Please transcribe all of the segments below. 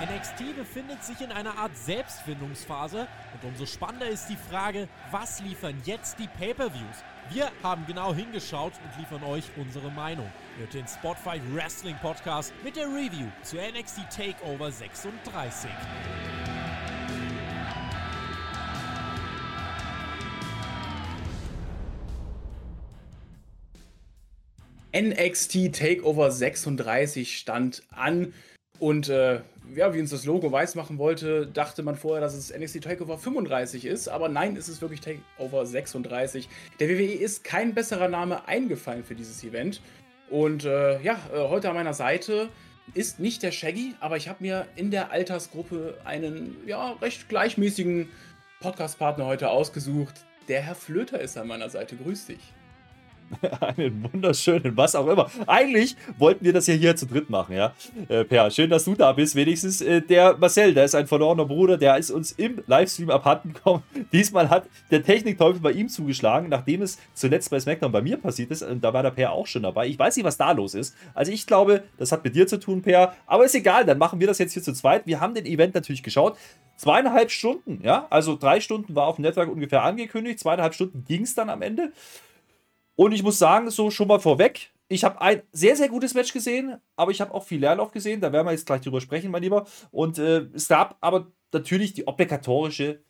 NXT befindet sich in einer Art Selbstfindungsphase und umso spannender ist die Frage, was liefern jetzt die Pay-per-Views? Wir haben genau hingeschaut und liefern euch unsere Meinung. Hört den Spotify Wrestling Podcast mit der Review zu NXT Takeover 36. NXT Takeover 36 stand an. Und äh, ja, wie uns das Logo weiß machen wollte, dachte man vorher, dass es NXT Takeover 35 ist. Aber nein, es ist wirklich Takeover 36. Der WWE ist kein besserer Name eingefallen für dieses Event. Und äh, ja, äh, heute an meiner Seite ist nicht der Shaggy, aber ich habe mir in der Altersgruppe einen ja, recht gleichmäßigen Podcast-Partner heute ausgesucht. Der Herr Flöter ist an meiner Seite. Grüß dich. Einen wunderschönen, was auch immer. Eigentlich wollten wir das ja hier zu dritt machen, ja. Äh, per, schön, dass du da bist. Wenigstens äh, der Marcel, der ist ein verlorener Bruder, der ist uns im Livestream abhanden gekommen. Diesmal hat der Technikteufel bei ihm zugeschlagen, nachdem es zuletzt bei SmackDown bei mir passiert ist. Und da war der Per auch schon dabei. Ich weiß nicht, was da los ist. Also ich glaube, das hat mit dir zu tun, Per. Aber ist egal, dann machen wir das jetzt hier zu zweit. Wir haben den Event natürlich geschaut. Zweieinhalb Stunden, ja. Also drei Stunden war auf dem Netzwerk ungefähr angekündigt. Zweieinhalb Stunden ging es dann am Ende. Und ich muss sagen, so schon mal vorweg, ich habe ein sehr, sehr gutes Match gesehen, aber ich habe auch viel Leerlauf gesehen. Da werden wir jetzt gleich drüber sprechen, mein Lieber. Und äh, es gab aber natürlich die obligatorische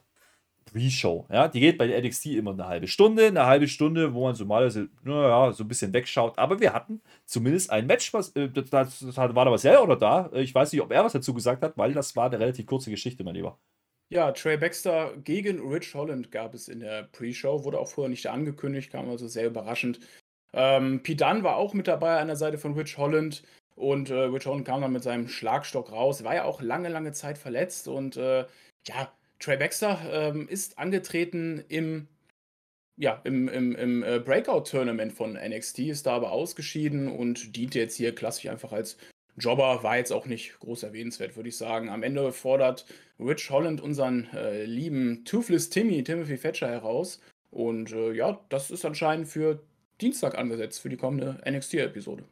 Pre-Show. Ja? Die geht bei der NXT immer eine halbe Stunde. Eine halbe Stunde, wo man so mal naja, so ein bisschen wegschaut. Aber wir hatten zumindest ein Match. Was, äh, das, das war da Marcel oder da. Ich weiß nicht, ob er was dazu gesagt hat, weil das war eine relativ kurze Geschichte, mein Lieber. Ja, Trey Baxter gegen Rich Holland gab es in der Pre-Show, wurde auch vorher nicht angekündigt, kam also sehr überraschend. Ähm, Pete Dunne war auch mit dabei an der Seite von Rich Holland und äh, Rich Holland kam dann mit seinem Schlagstock raus, war ja auch lange, lange Zeit verletzt und äh, ja, Trey Baxter ähm, ist angetreten im ja, im, im, im äh, Breakout-Tournament von NXT, ist da aber ausgeschieden und dient jetzt hier klassisch einfach als Jobber war jetzt auch nicht groß erwähnenswert, würde ich sagen. Am Ende fordert Rich Holland unseren äh, lieben Toothless Timmy, Timothy Thatcher, heraus. Und äh, ja, das ist anscheinend für Dienstag angesetzt, für die kommende NXT-Episode.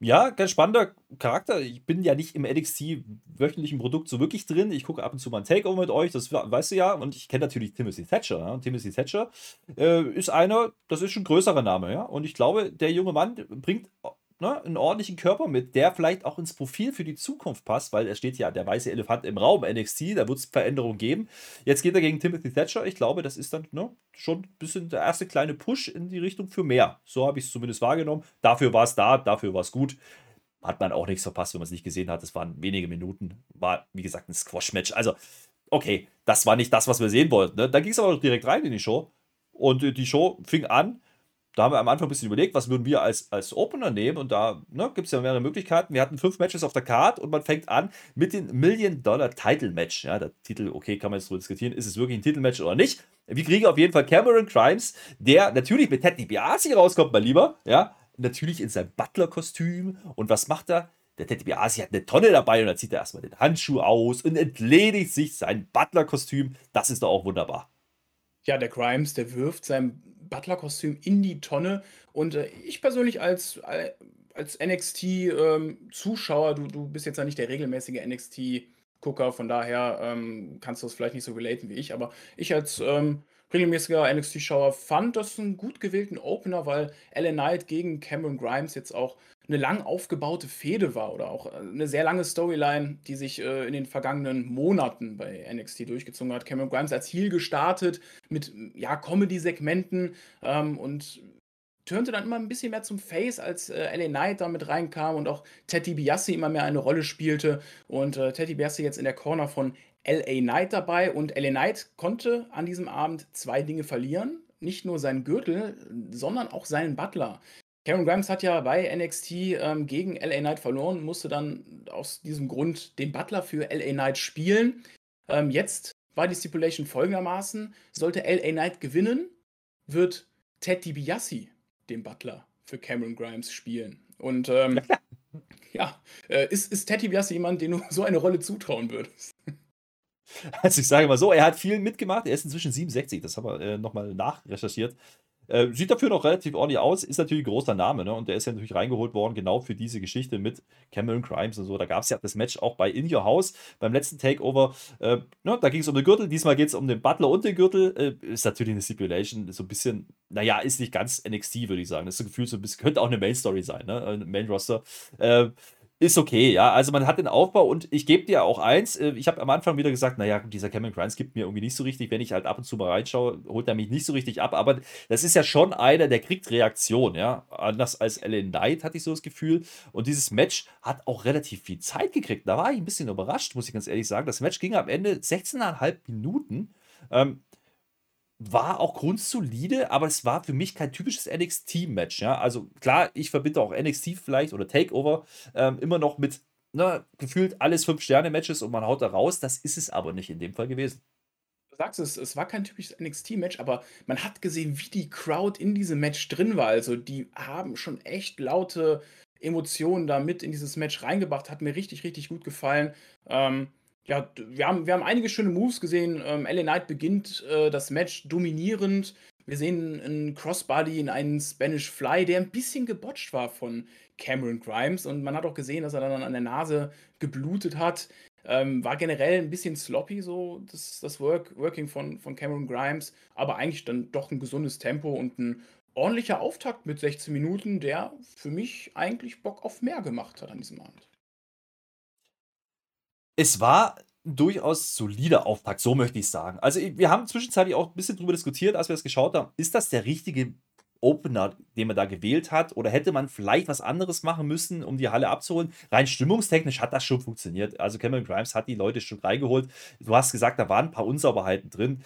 Ja, ganz spannender Charakter. Ich bin ja nicht im NXT wöchentlichen Produkt so wirklich drin. Ich gucke ab und zu mal ein Takeover mit euch, das weißt du ja. Und ich kenne natürlich Timothy Thatcher. Ja? Und Timothy Thatcher äh, ist einer, das ist schon ein größerer Name, ja. Und ich glaube, der junge Mann bringt ne, einen ordentlichen Körper mit, der vielleicht auch ins Profil für die Zukunft passt, weil es steht ja der weiße Elefant im Raum, NXT, da wird es Veränderungen geben. Jetzt geht er gegen Timothy Thatcher. Ich glaube, das ist dann ne, schon ein bisschen der erste kleine Push in die Richtung für mehr. So habe ich es zumindest wahrgenommen. Dafür war es da, dafür war es gut. Hat man auch nichts verpasst, wenn man es nicht gesehen hat. Es waren wenige Minuten. War, wie gesagt, ein Squash-Match. Also, okay, das war nicht das, was wir sehen wollten. Ne? Dann ging es aber direkt rein in die Show. Und die Show fing an da haben wir am Anfang ein bisschen überlegt, was würden wir als, als Opener nehmen und da ne, gibt es ja mehrere Möglichkeiten. Wir hatten fünf Matches auf der Card und man fängt an mit dem Million-Dollar-Title-Match. Ja, der Titel, okay, kann man jetzt so diskutieren, ist es wirklich ein Titelmatch oder nicht. Wir kriegen auf jeden Fall Cameron Crimes, der natürlich mit Ted DiBiase rauskommt, mein Lieber. Ja, natürlich in seinem Butler-Kostüm. Und was macht er? Der Ted DiBiase hat eine Tonne dabei und dann zieht er erstmal den Handschuh aus und entledigt sich sein Butler-Kostüm. Das ist doch auch wunderbar. Ja, der Grimes, der wirft sein Butler-Kostüm in die Tonne. Und äh, ich persönlich als, äh, als NXT-Zuschauer, ähm, du, du bist jetzt ja nicht der regelmäßige NXT-Gucker, von daher ähm, kannst du es vielleicht nicht so relaten wie ich, aber ich als ähm, regelmäßiger NXT-Schauer fand das einen gut gewählten Opener, weil Ellen Knight gegen Cameron Grimes jetzt auch eine lang aufgebaute Fehde war oder auch äh, eine sehr lange Storyline, die sich äh, in den vergangenen Monaten bei NXT durchgezogen hat. Cameron Grimes als Heel gestartet mit ja, Comedy-Segmenten ähm, und turnte dann immer ein bisschen mehr zum Face, als äh, LA Knight da mit reinkam und auch Teddy Biassi immer mehr eine Rolle spielte. Und äh, Teddy Biassi jetzt in der Corner von LA Knight dabei. Und LA Knight konnte an diesem Abend zwei Dinge verlieren. Nicht nur seinen Gürtel, sondern auch seinen Butler. Cameron Grimes hat ja bei NXT ähm, gegen LA Knight verloren, musste dann aus diesem Grund den Butler für LA Knight spielen. Ähm, jetzt war die Stipulation folgendermaßen: Sollte LA Knight gewinnen, wird Ted DiBiase den Butler für Cameron Grimes spielen. Und ähm, ja, äh, ist, ist Ted DiBiase jemand, den du so eine Rolle zutrauen würdest? Also ich sage mal so, er hat viel mitgemacht. Er ist inzwischen 67, das haben wir äh, nochmal nachrecherchiert. Äh, sieht dafür noch relativ ordentlich aus, ist natürlich ein großer Name, ne? Und der ist ja natürlich reingeholt worden, genau für diese Geschichte mit Cameron Crimes und so. Da gab es ja das Match auch bei In Your House beim letzten Takeover. Äh, ne? Da ging es um den Gürtel, diesmal geht es um den Butler und den Gürtel. Äh, ist natürlich eine Stipulation, so ein bisschen, naja, ist nicht ganz NXT, würde ich sagen. Das ist so gefühlt so ein bisschen, könnte auch eine Main-Story sein, ne? Main-Roster. Ist okay, ja. Also man hat den Aufbau und ich gebe dir auch eins, äh, ich habe am Anfang wieder gesagt, naja, dieser Cameron Grimes gibt mir irgendwie nicht so richtig, wenn ich halt ab und zu mal reinschaue, holt er mich nicht so richtig ab, aber das ist ja schon einer, der kriegt Reaktion, ja. Anders als Ellen Knight hatte ich so das Gefühl. Und dieses Match hat auch relativ viel Zeit gekriegt. Da war ich ein bisschen überrascht, muss ich ganz ehrlich sagen. Das Match ging am Ende 16,5 Minuten. Ähm, war auch grundsolide, aber es war für mich kein typisches NXT-Match. Ja? Also klar, ich verbinde auch NXT vielleicht oder Takeover ähm, immer noch mit ne, gefühlt alles Fünf-Sterne-Matches und man haut da raus. Das ist es aber nicht in dem Fall gewesen. Du sagst es, es war kein typisches NXT-Match, aber man hat gesehen, wie die Crowd in diesem Match drin war. Also die haben schon echt laute Emotionen da mit in dieses Match reingebracht. Hat mir richtig, richtig gut gefallen. Ähm, ja, wir haben, wir haben einige schöne Moves gesehen. Ähm, LA Knight beginnt äh, das Match dominierend. Wir sehen einen Crossbody in einen Spanish Fly, der ein bisschen gebotcht war von Cameron Grimes. Und man hat auch gesehen, dass er dann an der Nase geblutet hat. Ähm, war generell ein bisschen sloppy, so das, das Work, Working von, von Cameron Grimes. Aber eigentlich dann doch ein gesundes Tempo und ein ordentlicher Auftakt mit 16 Minuten, der für mich eigentlich Bock auf mehr gemacht hat an diesem Abend es war durchaus solider Auftakt, so möchte ich sagen. Also, wir haben zwischenzeitlich auch ein bisschen drüber diskutiert, als wir das geschaut haben. Ist das der richtige Opener, den man da gewählt hat? Oder hätte man vielleicht was anderes machen müssen, um die Halle abzuholen? Rein stimmungstechnisch hat das schon funktioniert. Also Cameron Grimes hat die Leute schon reingeholt. Du hast gesagt, da waren ein paar Unsauberheiten drin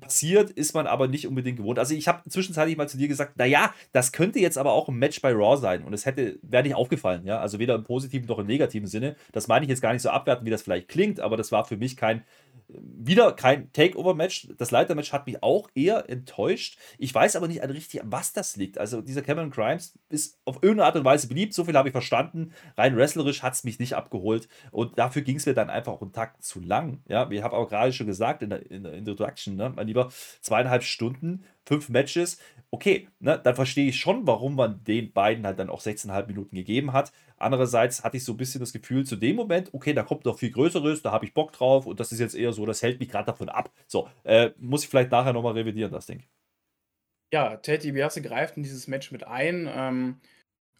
passiert, ist man aber nicht unbedingt gewohnt. Also ich habe zwischenzeitlich mal zu dir gesagt, naja, das könnte jetzt aber auch ein Match bei Raw sein und es hätte, wäre nicht aufgefallen, ja, also weder im positiven noch im negativen Sinne. Das meine ich jetzt gar nicht so abwerten, wie das vielleicht klingt, aber das war für mich kein wieder kein Takeover-Match. Das Leiter-Match hat mich auch eher enttäuscht. Ich weiß aber nicht richtig, was das liegt. Also, dieser Cameron Grimes ist auf irgendeine Art und Weise beliebt. So viel habe ich verstanden. Rein wrestlerisch hat es mich nicht abgeholt. Und dafür ging es mir dann einfach auch einen Tag zu lang. Ja, ich habe auch gerade schon gesagt in der, in der Introduction, ne, mein Lieber, zweieinhalb Stunden fünf Matches. Okay, ne, dann verstehe ich schon, warum man den beiden halt dann auch 16,5 Minuten gegeben hat. Andererseits hatte ich so ein bisschen das Gefühl zu dem Moment, okay, da kommt noch viel Größeres, da habe ich Bock drauf und das ist jetzt eher so, das hält mich gerade davon ab. So, äh, muss ich vielleicht nachher nochmal revidieren, das Ding. Ja, Ted DiBiase greift in dieses Match mit ein, ähm,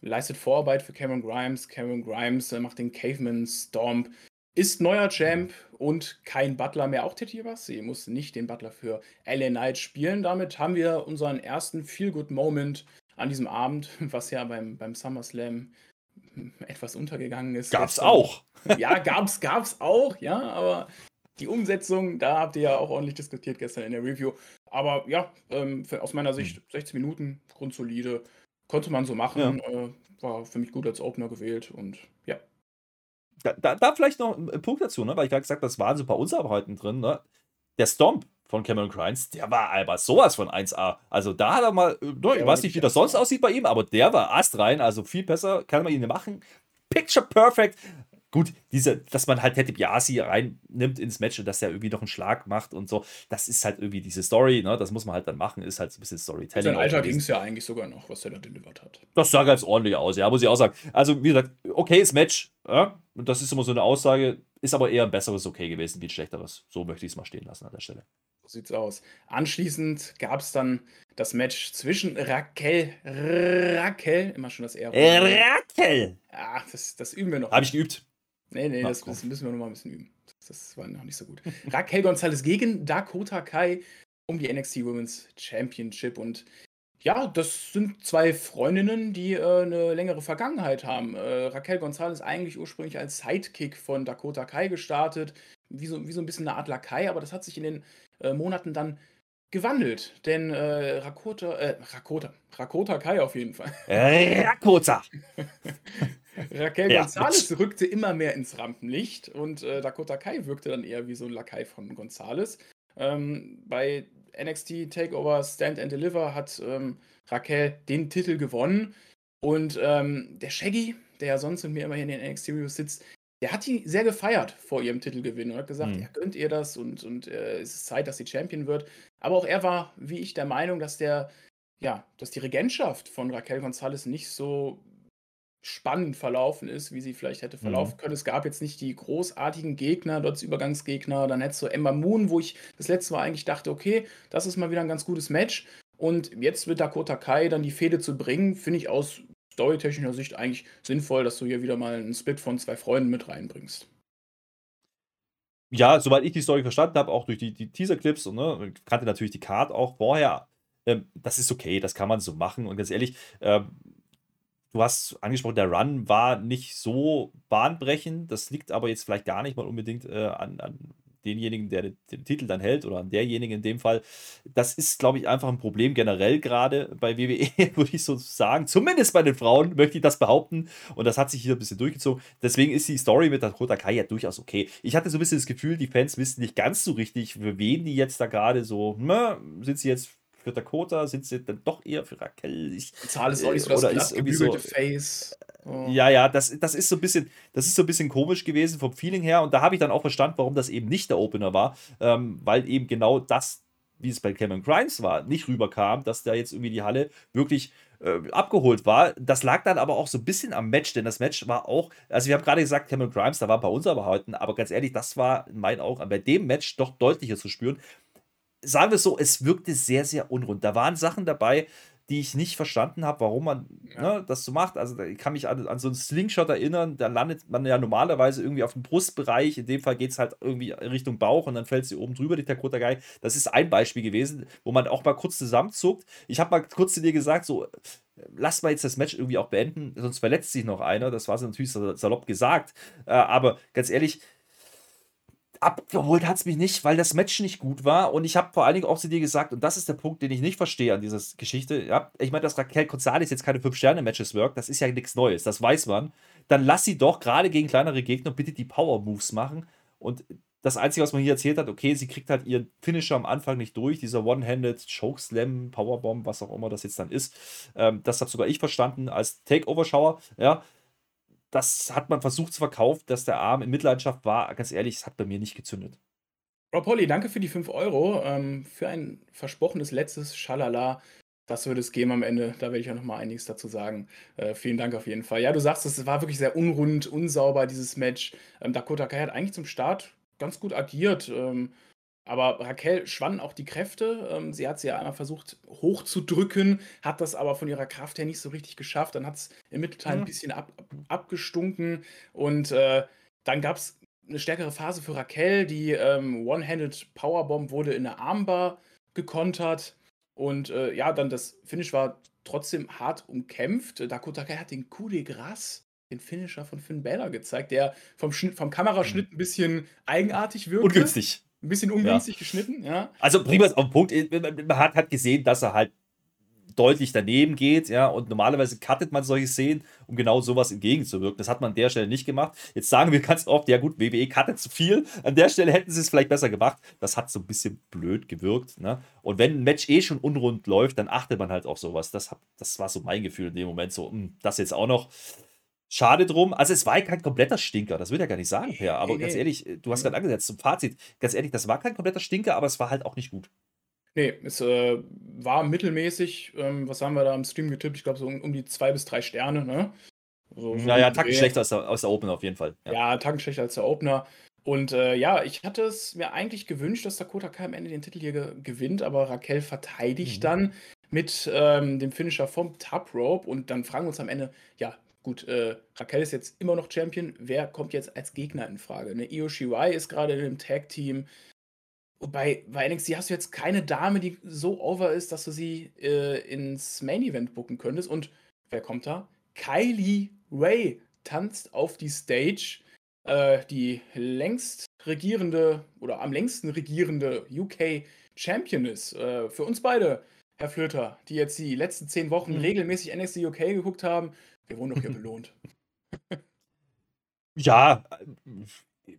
leistet Vorarbeit für Cameron Grimes. Cameron Grimes äh, macht den Caveman Stomp, ist neuer Champ und kein Butler mehr. Auch Teddy Sie muss nicht den Butler für LA Knight spielen. Damit haben wir unseren ersten Feel-Good-Moment an diesem Abend, was ja beim, beim SummerSlam etwas untergegangen ist. Gab's auch. Ja, gab's, gab's auch, ja, aber die Umsetzung, da habt ihr ja auch ordentlich diskutiert gestern in der Review. Aber ja, ähm, für, aus meiner Sicht 16 hm. Minuten, grundsolide. Konnte man so machen. Ja. Äh, war für mich gut als Opener gewählt und ja. Da, da, da, vielleicht noch ein Punkt dazu, ne? weil ich gerade gesagt habe, das waren so ein paar Unsauberheiten drin. Ne? Der Stomp von Cameron Grimes, der war aber sowas von 1A. Also da hat er mal, ne, ich weiß nicht, wie das sonst aussieht bei ihm, aber der war astrein, also viel besser kann man ihn machen. Picture perfect. Gut, diese, dass man halt Teddy Biasi reinnimmt ins Match und dass er irgendwie noch einen Schlag macht und so, das ist halt irgendwie diese Story, ne? Das muss man halt dann machen, ist halt so ein bisschen Storytelling. Sein Alter ging es ja eigentlich sogar noch, was er da delivered hat. Das sah ganz ordentlich aus, ja, muss ich auch sagen. Also, wie gesagt, okayes Match, ja? Und das ist immer so eine Aussage, ist aber eher ein besseres Okay gewesen wie ein schlechteres. So möchte ich es mal stehen lassen an der Stelle. So sieht's aus. Anschließend gab es dann das Match zwischen Raquel, Raquel, immer schon das R. Raquel! Ach, das, das üben wir noch. Habe ich geübt. Nee, nee, das, das, müssen wir noch mal ein bisschen üben. Das, war noch nicht so gut. Raquel Gonzalez gegen Dakota Kai um die NXT Women's Championship. Und ja, das sind zwei Freundinnen, die äh, eine längere Vergangenheit haben. Äh, Raquel Gonzalez eigentlich ursprünglich als Sidekick von Dakota Kai gestartet, wie so, wie so ein bisschen eine Art Lakai, aber das hat sich in den äh, Monaten dann gewandelt. Denn äh, Rakota, äh, Rakota, Rakota Kai auf jeden Fall. Rakota! Raquel ja, Gonzalez rückte immer mehr ins Rampenlicht und äh, Dakota Kai wirkte dann eher wie so ein Lakai von Gonzalez. Ähm, bei NXT Takeover Stand and Deliver hat ähm, Raquel den Titel gewonnen und ähm, der Shaggy, der ja sonst mit mir immer hier in den NXT Reviews sitzt, der hat die sehr gefeiert vor ihrem Titelgewinn und hat gesagt, mhm. er gönnt ihr das und, und äh, es ist Zeit, dass sie Champion wird. Aber auch er war, wie ich, der Meinung, dass der ja, dass die Regentschaft von Raquel González nicht so spannend verlaufen ist, wie sie vielleicht hätte verlaufen Mhm. können. Es gab jetzt nicht die großartigen Gegner, dort Übergangsgegner. Dann hättest du Ember Moon, wo ich das letzte Mal eigentlich dachte, okay, das ist mal wieder ein ganz gutes Match. Und jetzt mit Dakota Kai dann die Fehde zu bringen, finde ich aus storytechnischer Sicht eigentlich sinnvoll, dass du hier wieder mal einen Split von zwei Freunden mit reinbringst. Ja, soweit ich die Story verstanden habe, auch durch die, die Teaser-Clips und ne, kannte natürlich die Card auch vorher. Ähm, das ist okay, das kann man so machen. Und ganz ehrlich, ähm, du hast angesprochen, der Run war nicht so bahnbrechend. Das liegt aber jetzt vielleicht gar nicht mal unbedingt äh, an, an denjenigen, der den, Titel dann hält oder an derjenigen in dem Fall. Das ist, glaube ich, einfach ein Problem generell gerade bei WWE, würde ich so sagen. Zumindest bei den Frauen möchte ich das behaupten. Und das hat sich hier ein bisschen durchgezogen. Deswegen ist die Story mit Dakota Kai ja durchaus okay. Ich hatte so ein bisschen das Gefühl, die Fans wissen nicht ganz so richtig, für wen die jetzt da gerade so, ne, sind sie jetzt für Dakota, sind sie dann doch eher für Raquel? Ich, Zahl ist auch nicht so das Oder ist irgendwie so- Face. Oh. ja, ja, das, das ist so ein bisschen, das ist so ein bisschen komisch gewesen vom Feeling her. Und da habe ich dann auch verstanden, warum das eben nicht der Opener war, ähm, weil eben genau das, wie es bei Cameron Grimes war, nicht rüberkam, dass da jetzt irgendwie die Halle wirklich äh, abgeholt war. Das lag dann aber auch so ein bisschen am Match, denn das Match war auch, also wir haben gerade gesagt, Cameron Grimes, da war bei uns aber heute, aber ganz ehrlich, das war in meinen Augen bei dem Match doch deutlicher zu spüren. Sagen wir es so, es wirkte sehr, sehr unrund. Da waren Sachen dabei, die ich nicht verstanden habe, warum man Ja. ne, das so macht. Also ich kann mich an, an so einen Slingshot erinnern, da landet man ja normalerweise irgendwie auf dem Brustbereich. In dem Fall geht es halt irgendwie Richtung Bauch und dann fällt sie oben drüber, die Dakota Guy. Das ist ein Beispiel gewesen, wo man auch mal kurz zusammenzuckt. Ich habe mal kurz zu dir gesagt, so, lass mal jetzt das Match irgendwie auch beenden, sonst verletzt sich noch einer. Das war so natürlich salopp gesagt. Äh, aber ganz ehrlich, abgeholt hat es mich nicht, weil das Match nicht gut war. Und ich habe vor allen Dingen auch zu dir gesagt, und das ist der Punkt, den ich nicht verstehe an dieser Geschichte. Ja, ich meine, dass Raquel González jetzt keine 5-Sterne-Matches wirkt, das ist ja nichts Neues, das weiß man. Dann lass sie doch gerade gegen kleinere Gegner bitte die Power-Moves machen. Und das Einzige, was man hier erzählt hat, okay, sie kriegt halt ihren Finisher am Anfang nicht durch, dieser One-Handed Chokeslam, Powerbomb, was auch immer das jetzt dann ist. Ähm, das habe sogar ich verstanden als Takeover-Schauer. Ja, das hat man versucht zu verkaufen, dass der Arm in Mitleidenschaft war. Ganz ehrlich, es hat bei mir nicht gezündet. Rob Holly, danke für die 5 Euro. Ähm, für ein versprochenes letztes Schalala. Das wird es geben am Ende. Da werde ich ja noch mal einiges dazu sagen. Äh, vielen Dank auf jeden Fall. Ja, du sagst, es war wirklich sehr unrund, unsauber, dieses Match. Ähm, Dakota Kai hat eigentlich zum Start ganz gut agiert. Ähm, aber Raquel schwanden auch die Kräfte. Ähm, sie hat sie ja einmal versucht hochzudrücken, hat das aber von ihrer Kraft her nicht so richtig geschafft. Dann hat es im Mittelteil Mhm. ein bisschen ab, ab, abgestunken. Und äh, dann gab es eine stärkere Phase für Raquel. Die ähm, One-Handed Powerbomb wurde in der Armbar gekontert. Und äh, ja, dann das Finish war trotzdem hart umkämpft. Dakota Kai hat den Coup de Grace, den Finisher von Finn Balor gezeigt, der vom, Schnitt, vom Kameraschnitt ein bisschen eigenartig wirkte. Ungünstig. Ein bisschen ungünstig geschnitten, ja. Also prima auf den Punkt. Man hat halt gesehen, dass er halt deutlich daneben geht, ja, und normalerweise cuttet man solche Szenen, um genau sowas entgegenzuwirken. Das hat man an der Stelle nicht gemacht. Jetzt sagen wir ganz oft, ja gut, WWE cuttet zu viel. An der Stelle hätten sie es vielleicht besser gemacht. Das hat so ein bisschen blöd gewirkt, ne? Und wenn ein Match eh schon unrund läuft, dann achtet man halt auf sowas. Das, das war so mein Gefühl in dem Moment, so, mh, das jetzt auch noch. Schade drum. Also es war kein kompletter Stinker, das will ja gar nicht sagen, Per. Aber Nee, ganz nee. ehrlich, du hast Mhm. gerade angesetzt zum Fazit. Ganz ehrlich, das war kein kompletter Stinker, aber es war halt auch nicht gut. Nee, es äh, war mittelmäßig. Ähm, was haben wir da im Stream getippt? Ich glaube, so um, um die zwei bis drei Sterne, ne? So, so Naja, Tacken schlechter als der, als der Open auf jeden Fall. Ja. Ja, Tacken schlechter als der Opener. Und äh, ja, ich hatte es mir eigentlich gewünscht, dass Dakota Kai am Ende den Titel hier ge gewinnt, aber Raquel verteidigt Mhm. dann mit ähm, dem Finisher vom Top Rope und dann fragen wir uns am Ende, ja, gut, äh, Raquel ist jetzt immer noch Champion, wer kommt jetzt als Gegner in Frage? Ne? Io Shirai ist gerade in dem Tag-Team. Bei, bei NXT hast du jetzt keine Dame, die so over ist, dass du sie äh, ins Main-Event booken könntest. Und wer kommt da? Kylie Ray tanzt auf die Stage. Äh, die längst regierende oder am längsten regierende UK Champion ist. Äh, für uns beide, Herr Flöter, die jetzt die letzten zehn Wochen Mhm. regelmäßig NXT UK geguckt haben, wir wurden doch hier belohnt. Ja,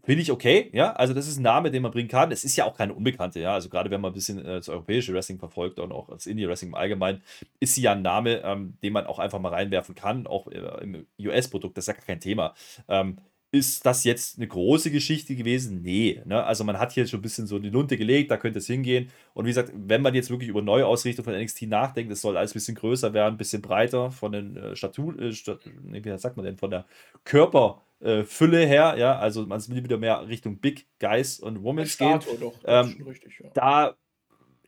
finde ich okay, ja. Also, das ist ein Name, den man bringen kann. Es ist ja auch keine Unbekannte, ja. Also, gerade wenn man ein bisschen äh, das europäische Wrestling verfolgt und auch das Indie-Wrestling im Allgemeinen, ist sie ja ein Name, ähm, den man auch einfach mal reinwerfen kann, auch äh, im US-Produkt. Das ist ja gar kein Thema. Ähm, ist das jetzt eine große Geschichte gewesen? Nee. Ne? Also man hat hier schon ein bisschen so die Lunte gelegt, da könnte es hingehen. Und wie gesagt, wenn man jetzt wirklich über Neuausrichtung von NXT nachdenkt, es soll alles ein bisschen größer werden, ein bisschen breiter von den äh, Statuen, äh, Stat wie sagt man denn, von der Körperfülle äh, her, ja, also man will wieder mehr Richtung Big Guys und Women's gehen. Doch, ähm, richtig, ja. Da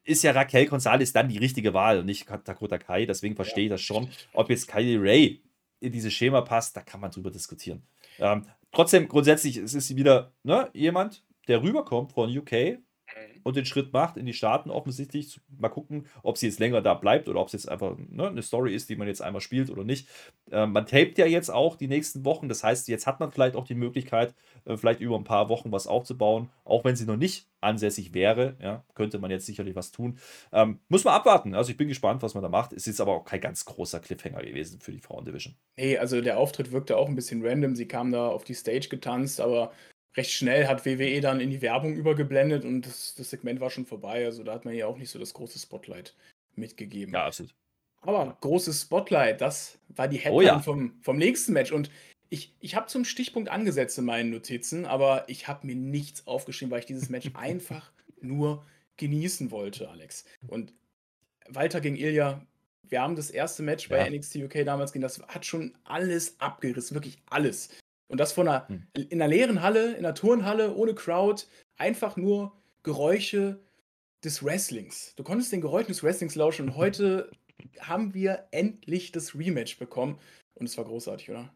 ist ja Raquel Gonzalez dann die richtige Wahl und nicht Dakota Kai. Deswegen verstehe ja, ich das schon. Ob jetzt Kylie Ray in dieses Schema passt, da kann man drüber diskutieren. Ähm, trotzdem, grundsätzlich, es ist wieder ne, jemand, der rüberkommt von UK, und den Schritt macht in die Staaten offensichtlich. Mal gucken, ob sie jetzt länger da bleibt oder ob es jetzt einfach ne, eine Story ist, die man jetzt einmal spielt oder nicht. Äh, man tapet ja jetzt auch die nächsten Wochen. Das heißt, jetzt hat man vielleicht auch die Möglichkeit, äh, vielleicht über ein paar Wochen was aufzubauen. Auch wenn sie noch nicht ansässig wäre, ja, könnte man jetzt sicherlich was tun. Ähm, muss man abwarten. Also ich bin gespannt, was man da macht. Es ist aber auch kein ganz großer Cliffhanger gewesen für die Frauendivision. Nee, also der Auftritt wirkte auch ein bisschen random. Sie kam da auf die Stage getanzt, aber recht schnell hat WWE dann in die Werbung übergeblendet und das, das Segment war schon vorbei. Also da hat man ja auch nicht so das große Spotlight mitgegeben. Ja, absolut. Aber großes Spotlight, das war die Headline oh ja. vom, vom nächsten Match. Und ich, ich habe zum Stichpunkt angesetzt in meinen Notizen, aber ich habe mir nichts aufgeschrieben, weil ich dieses Match einfach nur genießen wollte, Alex. Und Walter gegen Ilya, wir haben das erste Match bei ja. NXT UK damals gesehen, das hat schon alles abgerissen, wirklich alles. Und das von einer, hm. in einer leeren Halle, in einer Turnhalle, ohne Crowd, einfach nur Geräusche des Wrestlings. Du konntest den Geräuschen des Wrestlings lauschen und heute haben wir endlich das Rematch bekommen und es war großartig, oder?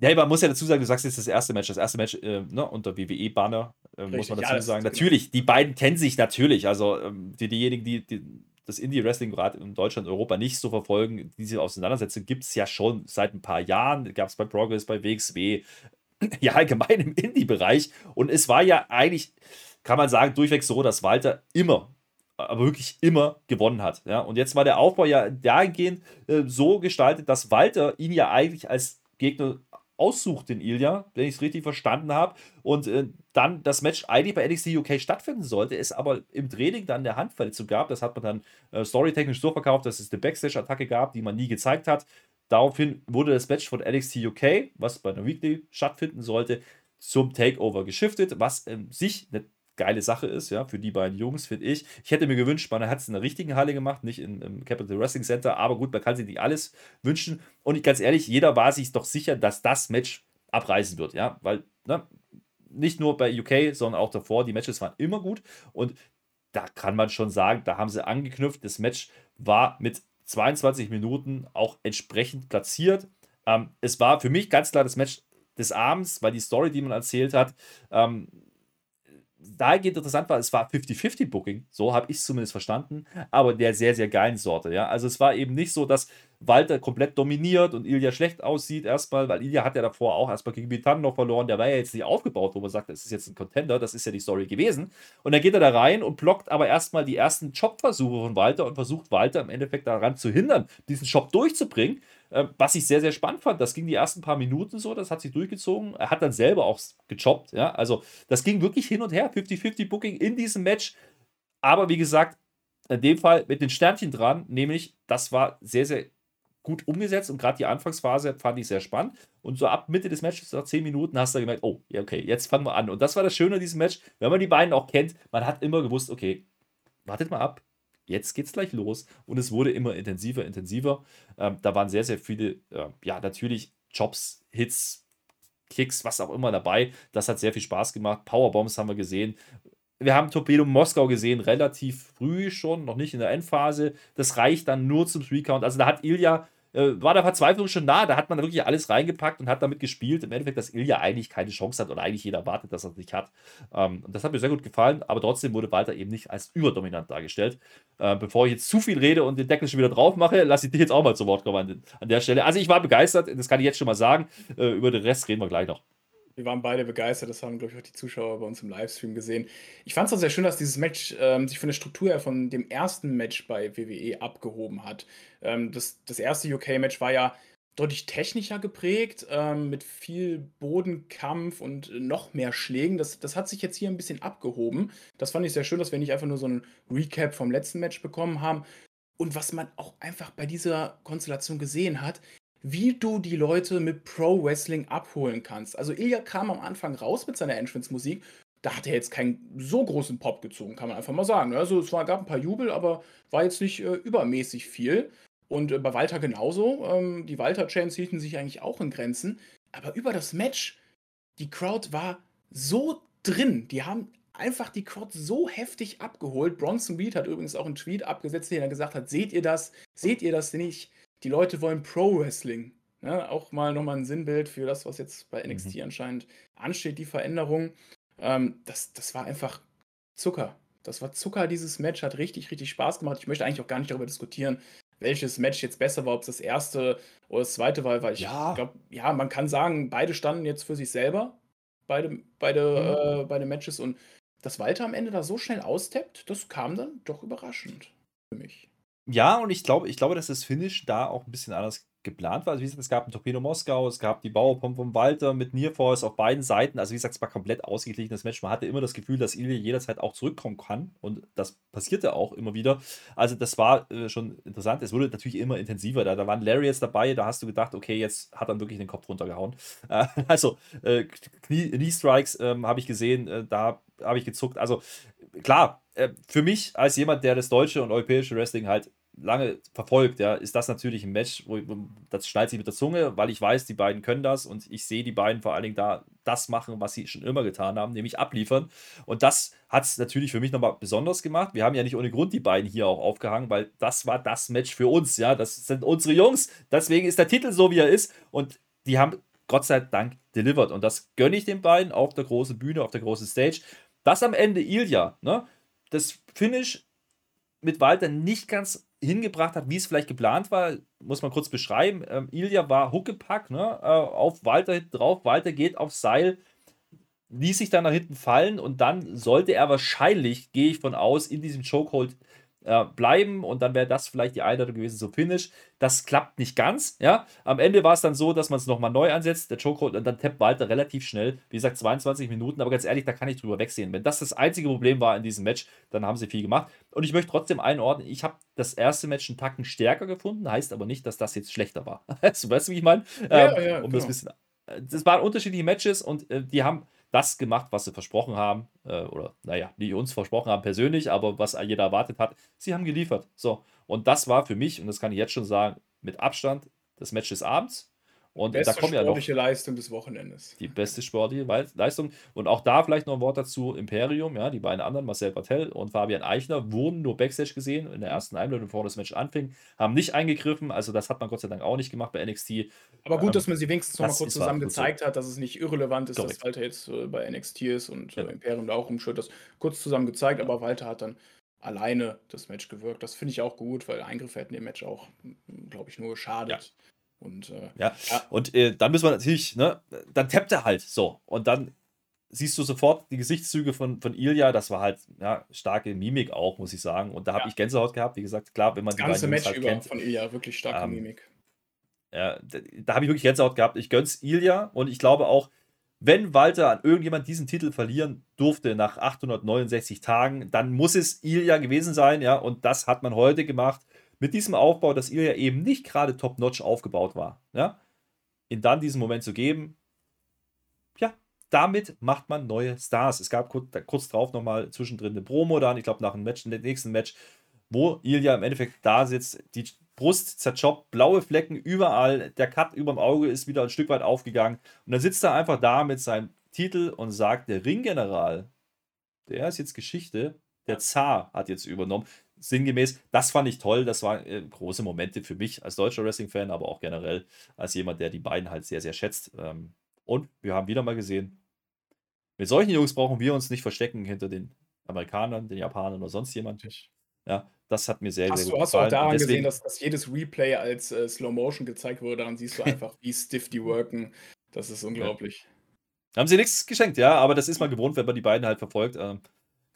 Ja, man muss ja dazu sagen, du sagst jetzt das erste Match, das erste Match äh, ne, unter WWE-Banner, äh, muss man dazu ja, sagen. Natürlich, genau. die beiden kennen sich natürlich. Also ähm, die, diejenigen, die, die das Indie-Wrestling gerade in Deutschland und Europa nicht so verfolgen, diese Auseinandersetzung gibt es ja schon seit ein paar Jahren. Gab es bei Progress, bei WXW, ja allgemein im Indie-Bereich. Und es war ja eigentlich, kann man sagen, durchweg so, dass Walter immer aber wirklich immer gewonnen hat. Ja? Und jetzt war der Aufbau ja dahingehend äh, so gestaltet, dass Walter ihn ja eigentlich als Gegner aussucht, den Ilya, wenn ich es richtig verstanden habe. Und äh, dann das Match eigentlich bei NXT UK stattfinden sollte, es aber im Training dann eine Handverletzung gab. Das hat man dann äh, storytechnisch so verkauft, dass es eine Backstage-Attacke gab, die man nie gezeigt hat. Daraufhin wurde das Match von NXT UK, was bei einer Weekly stattfinden sollte, zum Takeover geschiftet, was ähm, sich eine geile Sache ist, ja, für die beiden Jungs, finde ich. Ich hätte mir gewünscht, man hat es in der richtigen Halle gemacht, nicht in, im Capital Wrestling Center, aber gut, man kann sich nicht alles wünschen. Und ich, ganz ehrlich, jeder war sich doch sicher, dass das Match abreißen wird, ja, weil, ne, nicht nur bei UK, sondern auch davor, die Matches waren immer gut und da kann man schon sagen, da haben sie angeknüpft. Das Match war mit 22 Minuten auch entsprechend platziert. Ähm, es war für mich ganz klar das Match des Abends, weil die Story, die man erzählt hat, ähm, dahingehend interessant war, es war 50-50-Booking, so habe ich es zumindest verstanden, aber der sehr, sehr geilen Sorte. Ja? Also es war eben nicht so, dass Walter komplett dominiert und Ilya schlecht aussieht erstmal, weil Ilya hat ja davor auch erstmal gegen Bitan noch verloren, der war ja jetzt nicht aufgebaut, wo man sagt, das ist jetzt ein Contender, das ist ja die Story gewesen. Und dann geht er da rein und blockt aber erstmal die ersten Jobversuche von Walter und versucht Walter im Endeffekt daran zu hindern, diesen Job durchzubringen. Äh, was ich sehr, sehr spannend fand, das ging die ersten paar Minuten so, das hat sich durchgezogen. Er hat dann selber auch gechoppt, ja. Also, das ging wirklich hin und her, 50-50 Booking in diesem Match. Aber wie gesagt, in dem Fall mit den Sternchen dran, nämlich, das war sehr, sehr gut umgesetzt und gerade die Anfangsphase fand ich sehr spannend. Und so ab Mitte des Matches, nach 10 Minuten, hast du gemerkt, oh, okay, jetzt fangen wir an. Und das war das Schöne an diesem Match, wenn man die beiden auch kennt, man hat immer gewusst, okay, wartet mal ab, jetzt geht's gleich los. Und es wurde immer intensiver, intensiver. Ähm, da waren sehr, sehr viele, äh, ja, natürlich Jobs, Hits, Kicks, was auch immer dabei. Das hat sehr viel Spaß gemacht. Powerbombs haben wir gesehen. Wir haben Torpedo Moskau gesehen, relativ früh schon, noch nicht in der Endphase. Das reicht dann nur zum Three-Count. Also da hat Ilya war der Verzweiflung schon nah. Da hat man wirklich alles reingepackt und hat damit gespielt. Im Endeffekt, dass Ilja eigentlich keine Chance hat oder eigentlich jeder erwartet, dass er es nicht hat. Ähm, das hat mir sehr gut gefallen, aber trotzdem wurde Walter eben nicht als überdominant dargestellt. Äh, bevor ich jetzt zu viel rede und den Deckel schon wieder drauf mache, lasse ich dich jetzt auch mal zu Wort kommen an, an der Stelle. Also ich war begeistert, das kann ich jetzt schon mal sagen. Äh, über den Rest reden wir gleich noch. Wir waren beide begeistert, das haben, glaube ich, auch die Zuschauer bei uns im Livestream gesehen. Ich fand es auch sehr schön, dass dieses Match ähm, sich von der Struktur her von dem ersten Match bei WWE abgehoben hat. Ähm, das, das erste UK-Match war ja deutlich technischer geprägt, ähm, mit viel Bodenkampf und noch mehr Schlägen. Das, das hat sich jetzt hier ein bisschen abgehoben. Das fand ich sehr schön, dass wir nicht einfach nur so einen Recap vom letzten Match bekommen haben. Und was man auch einfach bei dieser Konstellation gesehen hat, wie du die Leute mit Pro Wrestling abholen kannst. Also Ilya kam am Anfang raus mit seiner Entrance-Musik. Da hat er jetzt keinen so großen Pop gezogen, kann man einfach mal sagen. Also es war, gab ein paar Jubel, aber war jetzt nicht äh, übermäßig viel. Und äh, bei Walter genauso. Ähm, die Walter-Chants hielten sich eigentlich auch in Grenzen. Aber über das Match, die Crowd war so drin. Die haben einfach die Crowd so heftig abgeholt. Bronson Reed hat übrigens auch einen Tweet abgesetzt, den er gesagt hat: Seht ihr das? Seht ihr das nicht? Die Leute wollen Pro-Wrestling. Ne? Auch mal nochmal ein Sinnbild für das, was jetzt bei NXT mhm. anscheinend ansteht, die Veränderung. Ähm, das, das war einfach Zucker. Das war Zucker, dieses Match, hat richtig, richtig Spaß gemacht. Ich möchte eigentlich auch gar nicht darüber diskutieren, welches Match jetzt besser war, ob es das erste oder das zweite war, weil ich ja. glaube, ja, man kann sagen, beide standen jetzt für sich selber, beide, beide, mhm. äh, beide Matches und dass Walter am Ende da so schnell austappt, das kam dann doch überraschend für mich. Ja, und ich glaube, ich glaube, dass das Finish da auch ein bisschen anders geplant war. Also wie gesagt, es gab ein Torpedo Moskau, es gab die Bauerpump von Walter mit Nearforce auf beiden Seiten. Also wie gesagt, es war komplett ausgeglichenes Match. Man hatte immer das Gefühl, dass Ilya jederzeit auch zurückkommen kann und das passierte auch immer wieder. Also das war äh, schon interessant. Es wurde natürlich immer intensiver. Da, da waren Lariats dabei, da hast du gedacht, okay, jetzt hat er wirklich den Kopf runtergehauen. Äh, also äh, Knee-Strikes ähm, habe ich gesehen, äh, da habe ich gezuckt. Also klar, äh, für mich als jemand, der das deutsche und europäische Wrestling halt lange verfolgt, ja, ist das natürlich ein Match, wo, das schnallt sich mit der Zunge, weil ich weiß, die beiden können das und ich sehe die beiden vor allen Dingen da das machen, was sie schon immer getan haben, nämlich abliefern. Und das hat es natürlich für mich nochmal besonders gemacht. Wir haben ja nicht ohne Grund die beiden hier auch aufgehangen, weil das war das Match für uns, ja, das sind unsere Jungs. Deswegen ist der Titel so, wie er ist und die haben Gott sei Dank delivered und das gönne ich den beiden auf der großen Bühne, auf der großen Stage. Das am Ende Ilja, ne? Das Finish mit Walter nicht ganz hingebracht hat, wie es vielleicht geplant war, muss man kurz beschreiben. Ähm, Ilja war Huckepack ne, äh, auf Walter hinten drauf. Walter geht aufs Seil, ließ sich dann nach hinten fallen und dann sollte er wahrscheinlich, gehe ich von aus, in diesem Chokehold äh, bleiben und dann wäre das vielleicht die Einladung gewesen zum Finish. Das klappt nicht ganz, ja. Am Ende war es dann so, dass man es nochmal neu ansetzt, der Chokehold und dann tappt Walter relativ schnell, wie gesagt 22 Minuten, aber ganz ehrlich, da kann ich drüber wegsehen. Wenn das das einzige Problem war in diesem Match, dann haben sie viel gemacht und ich möchte trotzdem einordnen, ich habe das erste Match einen Tacken stärker gefunden, heißt aber nicht, dass das jetzt schlechter war. weißt du, wie ich meine? Ja, ähm, ja, um genau. das bisschen äh, das waren unterschiedliche Matches und äh, die haben das gemacht, was sie versprochen haben. Äh, oder, naja, die uns versprochen haben persönlich, aber was jeder erwartet hat. Sie haben geliefert. So. Und das war für mich, und das kann ich jetzt schon sagen, mit Abstand das Match des Abends. Und beste da kommen ja noch sportliche Leistung des Wochenendes. Die beste sportliche Leistung. Und auch da vielleicht noch ein Wort dazu: Imperium, ja, die beiden anderen, Marcel Patel und Fabian Eichner, wurden nur Backstage gesehen in der ersten Einblendung, bevor das Match anfing, haben nicht eingegriffen. Also, das hat man Gott sei Dank auch nicht gemacht bei NXT. Aber gut, ähm, dass man sie wenigstens noch mal kurz zusammen gezeigt so. hat, dass es nicht irrelevant ist, Correct. dass Walter jetzt äh, bei NXT ist und äh, ja. Imperium da auch umschürt. Das kurz zusammen gezeigt, ja. aber Walter hat dann alleine das Match gewirkt. Das finde ich auch gut, weil Eingriffe hätten dem Match auch, glaube ich, nur geschadet. Ja. Und, äh, ja. ja. und äh, dann müssen wir natürlich, ne, dann tappt er halt so. Und dann siehst du sofort die Gesichtszüge von, von Ilja. Das war halt ja, starke Mimik auch, muss ich sagen. Und da habe ja. ich Gänsehaut gehabt. Wie gesagt, klar, wenn man das ganze Match halt über kennt, von Ilja, wirklich starke ähm, Mimik. Ja, da, da habe ich wirklich Gänsehaut gehabt. Ich gönn's Ilja und ich glaube auch, wenn Walter an irgendjemand diesen Titel verlieren durfte nach 869 Tagen, dann muss es Ilja gewesen sein, ja, und das hat man heute gemacht mit diesem Aufbau, dass ihr ja eben nicht gerade top-notch aufgebaut war, ja, in dann diesen Moment zu geben, ja, damit macht man neue Stars. Es gab kurz, kurz drauf nochmal zwischendrin eine Promo dann, ich glaube nach dem Match, dem nächsten Match, wo Ilya im Endeffekt da sitzt, die Brust zerchoppt, blaue Flecken überall, der Cut über dem Auge ist wieder ein Stück weit aufgegangen und dann sitzt er einfach da mit seinem Titel und sagt, der Ringgeneral, der ist jetzt Geschichte, der Zar hat jetzt übernommen sinngemäß, das fand ich toll. Das waren äh, große Momente für mich als deutscher Wrestling-Fan, aber auch generell als jemand, der die beiden halt sehr, sehr schätzt. Ähm, und wir haben wieder mal gesehen, mit solchen Jungs brauchen wir uns nicht verstecken hinter den Amerikanern, den Japanern oder sonst jemand. Ja, das hat mir sehr, hast sehr gut gefallen. Hast du auch daran deswegen, gesehen, dass, dass jedes Replay als äh, Slow Motion gezeigt wurde? Daran siehst du einfach, wie stiff die worken. Das ist unglaublich. Ja. Haben sie nichts geschenkt, ja, aber das ist mal gewohnt, wenn man die beiden halt verfolgt. Ähm,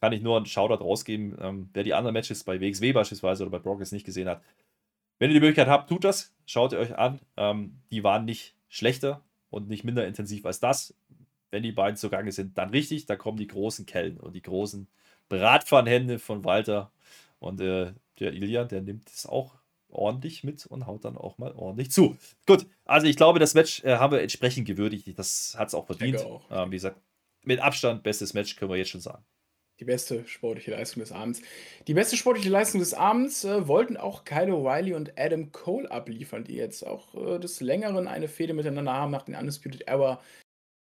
kann ich nur einen Shoutout rausgeben. Ähm, wer die anderen Matches bei WXW beispielsweise oder bei Brock jetzt nicht gesehen hat, wenn ihr die Möglichkeit habt, tut das. Schaut ihr euch an. Ähm, die waren nicht schlechter und nicht minder intensiv als das. Wenn die beiden zugange sind, dann richtig. Da kommen die großen Kellen und die großen Bratpfannenhände von Walter. Und äh, der Ilya, der nimmt es auch ordentlich mit und haut dann auch mal ordentlich zu. Gut, also ich glaube, das Match äh, haben wir entsprechend gewürdigt. Das hat es auch verdient. Auch. Ähm, wie gesagt, mit Abstand bestes Match, können wir jetzt schon sagen. Die beste sportliche Leistung des Abends. Die beste sportliche Leistung des Abends äh, wollten auch Kyle O'Reilly und Adam Cole abliefern, die jetzt auch äh, des Längeren eine Fehde miteinander haben nach dem Undisputed Era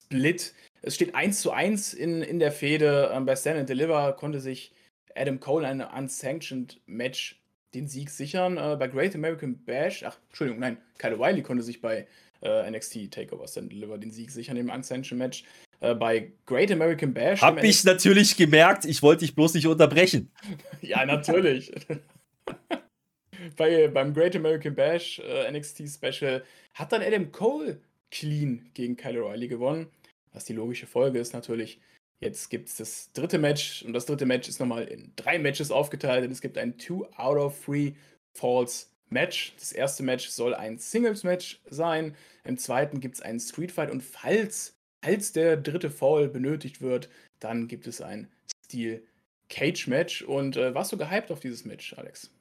Split. Es steht 1 zu 1 in, in der Fehde. Ähm, bei Stand and Deliver konnte sich Adam Cole ein unsanctioned Match den Sieg sichern. Äh, bei Great American Bash, ach, Entschuldigung, nein, Kyle O'Reilly konnte sich bei äh, NXT Takeover Stand and Deliver den Sieg sichern im unsanctioned Match. Äh, bei Great American Bash. Hab ich natürlich gemerkt, ich wollte dich bloß nicht unterbrechen. ja, natürlich. bei, beim Great American Bash äh, NXT Special hat dann Adam Cole clean gegen Kyle O'Reilly gewonnen. Was die logische Folge ist natürlich. Jetzt gibt es das dritte Match und das dritte Match ist nochmal in drei Matches aufgeteilt und es gibt ein Two out of Three Falls Match. Das erste Match soll ein Singles Match sein. Im zweiten gibt es einen Street Fight und falls als der dritte Fall benötigt wird, dann gibt es ein Steel Cage Match. Und äh, warst du gehypt auf dieses Match, Alex?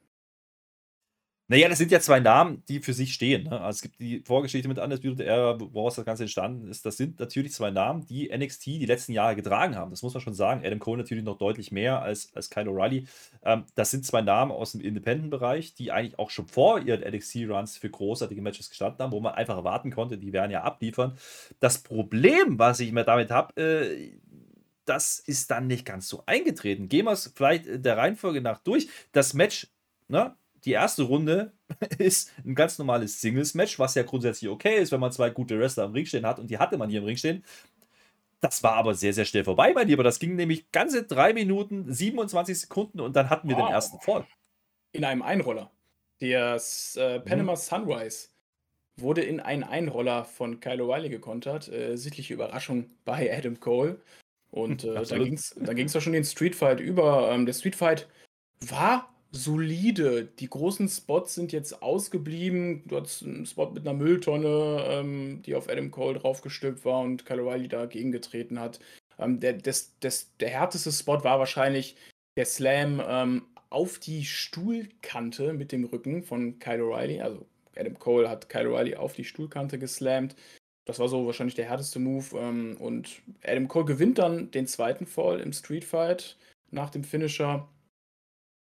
Naja, das sind ja zwei Namen, die für sich stehen. Ne? Also es gibt die Vorgeschichte mit Undisputed Era, woraus das Ganze entstanden ist. Das sind natürlich zwei Namen, die NXT die letzten Jahre getragen haben. Das muss man schon sagen. Adam Cole natürlich noch deutlich mehr als, als Kyle O'Reilly. Ähm, das sind zwei Namen aus dem Independent-Bereich, die eigentlich auch schon vor ihren NXT-Runs für großartige Matches gestanden haben, wo man einfach erwarten konnte, die werden ja abliefern. Das Problem, was ich mir damit habe, äh, das ist dann nicht ganz so eingetreten. Gehen wir es vielleicht der Reihenfolge nach durch. Das Match, ne, die erste Runde ist ein ganz normales Singles-Match, was ja grundsätzlich okay ist, wenn man zwei gute Wrestler im Ring stehen hat und die hatte man hier im Ring stehen. Das war aber sehr, sehr schnell vorbei bei dir, aber das ging nämlich ganze drei Minuten, 27 Sekunden und dann hatten wir wow. den ersten Fall. In einem Einroller. Der äh, Panama mhm. Sunrise wurde in einen Einroller von Kyle O'Reilly gekontert. Äh, sichtliche Überraschung bei Adam Cole. Und äh, da ging es da ging's doch schon den Streetfight über. Ähm, der Streetfight war solide. Die großen Spots sind jetzt ausgeblieben. Du hattest einen Spot mit einer Mülltonne, ähm, die auf Adam Cole draufgestülpt war und Kyle O'Reilly dagegen getreten hat. Ähm, der, des, des, der härteste Spot war wahrscheinlich der Slam ähm, auf die Stuhlkante mit dem Rücken von Kyle O'Reilly. Also Adam Cole hat Kyle O'Reilly auf die Stuhlkante geslammt. Das war so wahrscheinlich der härteste Move. Ähm, und Adam Cole gewinnt dann den zweiten Fall im Street Fight nach dem Finisher.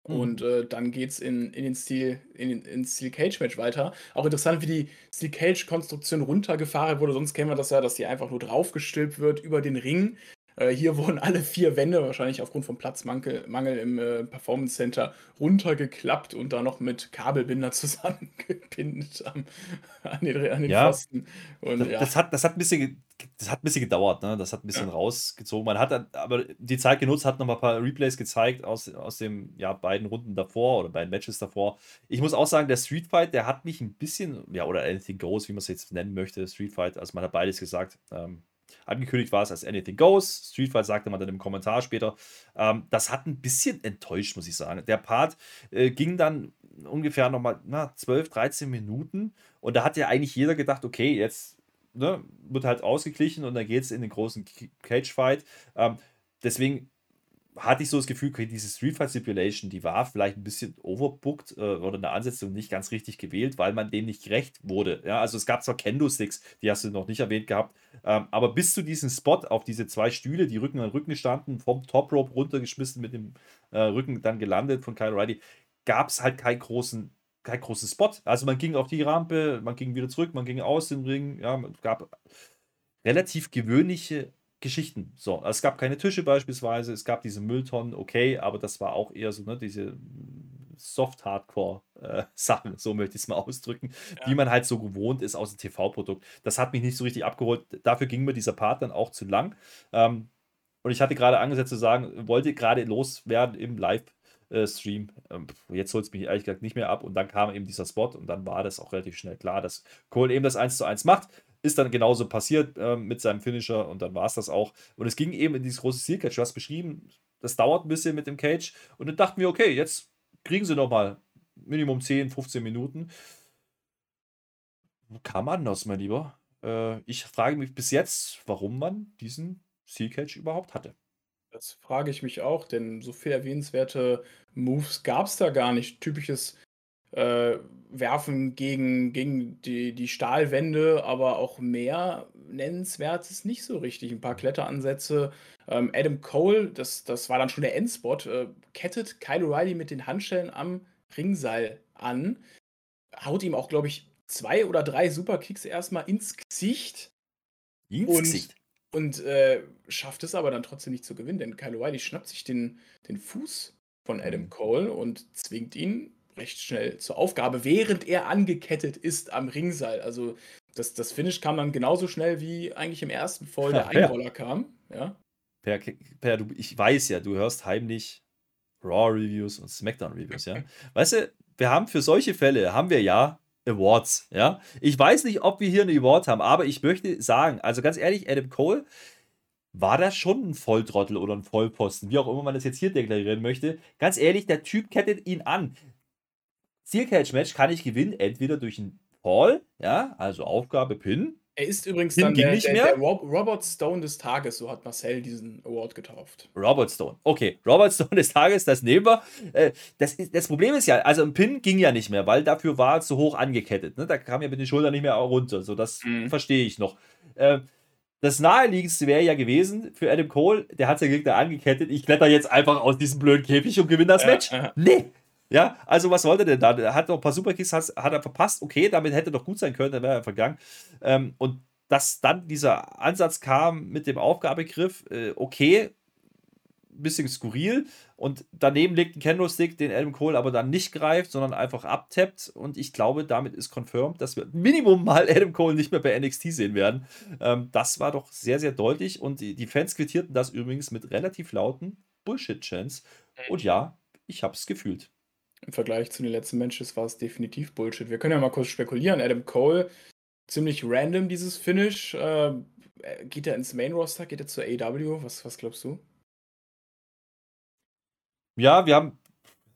Mhm. Und äh, dann geht's in, in den Steel, in, in Steel Cage Match weiter. Auch interessant, wie die Steel Cage Konstruktion runtergefahren wurde. Sonst kennen wir das ja, dass die einfach nur draufgestülpt wird über den Ring. Äh, hier wurden alle vier Wände, wahrscheinlich aufgrund von Platzmangel Mangel im äh, Performance Center, runtergeklappt und da noch mit Kabelbinder zusammengepinnt an, an den, an den ja, Pfosten. Und, das, ja. das, hat, das, hat ein bisschen, das hat ein bisschen gedauert, ne? das hat ein bisschen ja. rausgezogen. Man hat aber die Zeit genutzt, hat noch mal ein paar Replays gezeigt aus, aus den ja, beiden Runden davor oder beiden Matches davor. Ich muss auch sagen, der Street Fight, der hat mich ein bisschen, ja, oder Anything Goes, wie man es jetzt nennen möchte, Street Fight, also man hat beides gesagt. Ähm, Angekündigt war es als Anything Goes. Street Fight sagte man dann im Kommentar später. Ähm, das hat ein bisschen enttäuscht, muss ich sagen. Der Part äh, ging dann ungefähr nochmal na, 12, 13 Minuten. Und da hat ja eigentlich jeder gedacht, okay, jetzt ne, wird halt ausgeglichen und dann geht es in den großen Cage-Fight. Ähm, deswegen hatte ich so das Gefühl, okay, diese Street Fight Stipulation, die war vielleicht ein bisschen overbooked äh, oder eine Ansetzung nicht ganz richtig gewählt, weil man dem nicht gerecht wurde. Ja, also es gab zwar Kendo-Sticks, die hast du noch nicht erwähnt gehabt, ähm, aber bis zu diesem Spot auf diese zwei Stühle, die Rücken an Rücken standen, vom Top Rope runtergeschmissen, mit dem äh, Rücken dann gelandet von Kyle O'Reilly, gab es halt keinen großen kein großen Spot. Also man ging auf die Rampe, man ging wieder zurück, man ging aus dem Ring, ja, es gab relativ gewöhnliche Geschichten. So, also es gab keine Tische beispielsweise, es gab diese Mülltonnen, okay, aber das war auch eher so, ne, diese Soft-Hardcore-Sachen, äh, so möchte ich es mal ausdrücken, ja. wie man halt so gewohnt ist aus dem TV-Produkt. Das hat mich nicht so richtig abgeholt. Dafür ging mir dieser Part dann auch zu lang. Ähm, und ich hatte gerade angesetzt zu sagen, wollte gerade loswerden im Live-Stream. Ähm, jetzt holt es mich ehrlich gesagt nicht mehr ab. Und dann kam eben dieser Spot und dann war das auch relativ schnell klar, dass Cole eben das 1 zu 1 macht. Ist dann genauso passiert äh, mit seinem Finisher und dann war es das auch. Und es ging eben in dieses große Cage. Du hast beschrieben, das dauert ein bisschen mit dem Cage. Und dann dachten wir, okay, jetzt kriegen sie nochmal Minimum 10, 15 Minuten. Kam anders, mein Lieber. Äh, ich frage mich bis jetzt, warum man diesen Cage überhaupt hatte. Das frage ich mich auch, denn so viel erwähnenswerte Moves gab es da gar nicht. Typisches äh, werfen gegen, gegen die, die Stahlwände, aber auch mehr nennenswertes nicht so richtig. Ein paar Kletteransätze. Ähm, Adam Cole, das, das war dann schon der Endspot, äh, kettet Kyle O'Reilly mit den Handschellen am Ringseil an, haut ihm auch, glaube ich, zwei oder drei Superkicks erstmal ins Gesicht. Ins und, Gesicht. Und äh, schafft es aber dann trotzdem nicht zu gewinnen, denn Kyle O'Reilly schnappt sich den, den Fuß von Adam Mhm. Cole und zwingt ihn recht schnell zur Aufgabe, während er angekettet ist am Ringseil. Also das, das Finish kam dann genauso schnell, wie eigentlich im ersten Fall der. Einroller kam. Ja. Per, per, du, ich weiß ja, du hörst heimlich Raw-Reviews und Smackdown-Reviews, ja. Weißt du, wir haben für solche Fälle, haben wir ja Awards, ja. Ich weiß nicht, ob wir hier einen Award haben, aber ich möchte sagen, also ganz ehrlich, Adam Cole, war das schon ein Volltrottel oder ein Vollposten, wie auch immer man das jetzt hier deklarieren möchte. Ganz ehrlich, der Typ kettet ihn an. Steel Cage Match kann ich gewinnen, entweder durch einen Fall, ja, also Aufgabe Pin, Er ist übrigens Tim dann der, nicht der, mehr? der Rob Robert Stone des Tages, so hat Marcel diesen Award getauft. Robert Stone. Okay, Robert Stone des Tages, das nehmen wir. Äh, das, ist, das Problem ist ja, also ein Pin ging ja nicht mehr, weil dafür war er zu hoch angekettet. Ne? Da kam ja mit den Schultern nicht mehr runter. So, das Mhm. verstehe ich noch. Ähm, das naheliegendste wäre ja gewesen für Adam Cole, der hat ja Gegner angekettet. Ich kletter jetzt einfach aus diesem blöden Käfig und gewinne das Ja, Match. Nee. Ja, also was wollte er denn da? Er hat noch ein paar Superkicks, hat, hat er verpasst. Okay, damit hätte doch gut sein können, dann wäre er vergangen. Ähm, und dass dann dieser Ansatz kam mit dem Aufgabegriff, äh, okay, bisschen skurril. Und daneben liegt ein Candlestick, den Adam Cole aber dann nicht greift, sondern einfach abtappt. Und ich glaube, damit ist confirmed, dass wir Minimum mal Adam Cole nicht mehr bei NXT sehen werden. Ähm, das war doch sehr, sehr deutlich. Und die, die Fans quittierten das übrigens mit relativ lauten Bullshit-Chants. Und ja, ich habe es gefühlt. Im Vergleich zu den letzten Matches war es definitiv Bullshit. Wir können ja mal kurz spekulieren. Adam Cole, ziemlich random dieses Finish. Äh, geht er ins Main Roster? Geht er zur AW? Was, was glaubst du? Ja, wir haben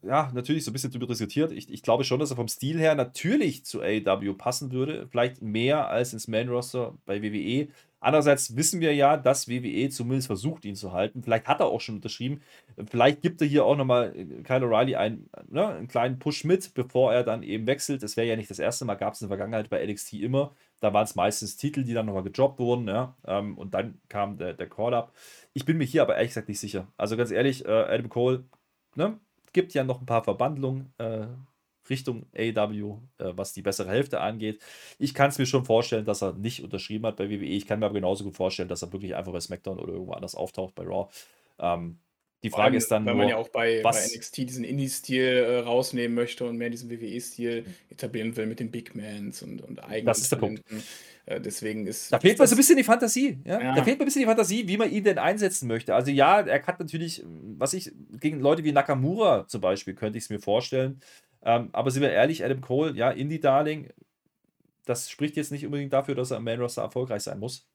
ja natürlich so ein bisschen drüber diskutiert. Ich, ich glaube schon, dass er vom Stil her natürlich zu AEW passen würde. Vielleicht mehr als ins Main Roster bei WWE. Andererseits wissen wir ja, dass WWE zumindest versucht, ihn zu halten. Vielleicht hat er auch schon unterschrieben. Vielleicht gibt er hier auch nochmal Kyle O'Reilly einen, ne, einen kleinen Push mit, bevor er dann eben wechselt. Das wäre ja nicht das erste Mal, gab es in der Vergangenheit bei NXT immer. Da waren es meistens Titel, die dann nochmal gedroppt wurden. Ja? Ähm, und dann kam der, der Call-Up. Ich bin mir hier aber ehrlich gesagt nicht sicher. Also ganz ehrlich, äh, Adam Cole ne, gibt ja noch ein paar Verbandlungen äh, Richtung AW, äh, was die bessere Hälfte angeht. Ich kann es mir schon vorstellen, dass er nicht unterschrieben hat bei WWE. Ich kann mir aber genauso gut vorstellen, dass er wirklich einfach bei SmackDown oder irgendwo anders auftaucht bei Raw. Ähm, die Frage allem, ist dann weil nur, man ja auch bei, bei NXT diesen Indie-Stil äh, rausnehmen möchte und mehr diesen WWE-Stil etablieren will mit den Big Mans und, und eigenen Das ist der Punkt. Talenten. Äh, deswegen ist. Da fehlt mir so ein bisschen die Fantasie. Ja? Ja. Da fehlt mir ein bisschen die Fantasie, wie man ihn denn einsetzen möchte. Also ja, er hat natürlich, was ich, gegen Leute wie Nakamura zum Beispiel, könnte ich es mir vorstellen. Ähm, aber sind wir ehrlich, Adam Cole, ja, Indie-Darling, das spricht jetzt nicht unbedingt dafür, dass er am Main Roster erfolgreich sein muss.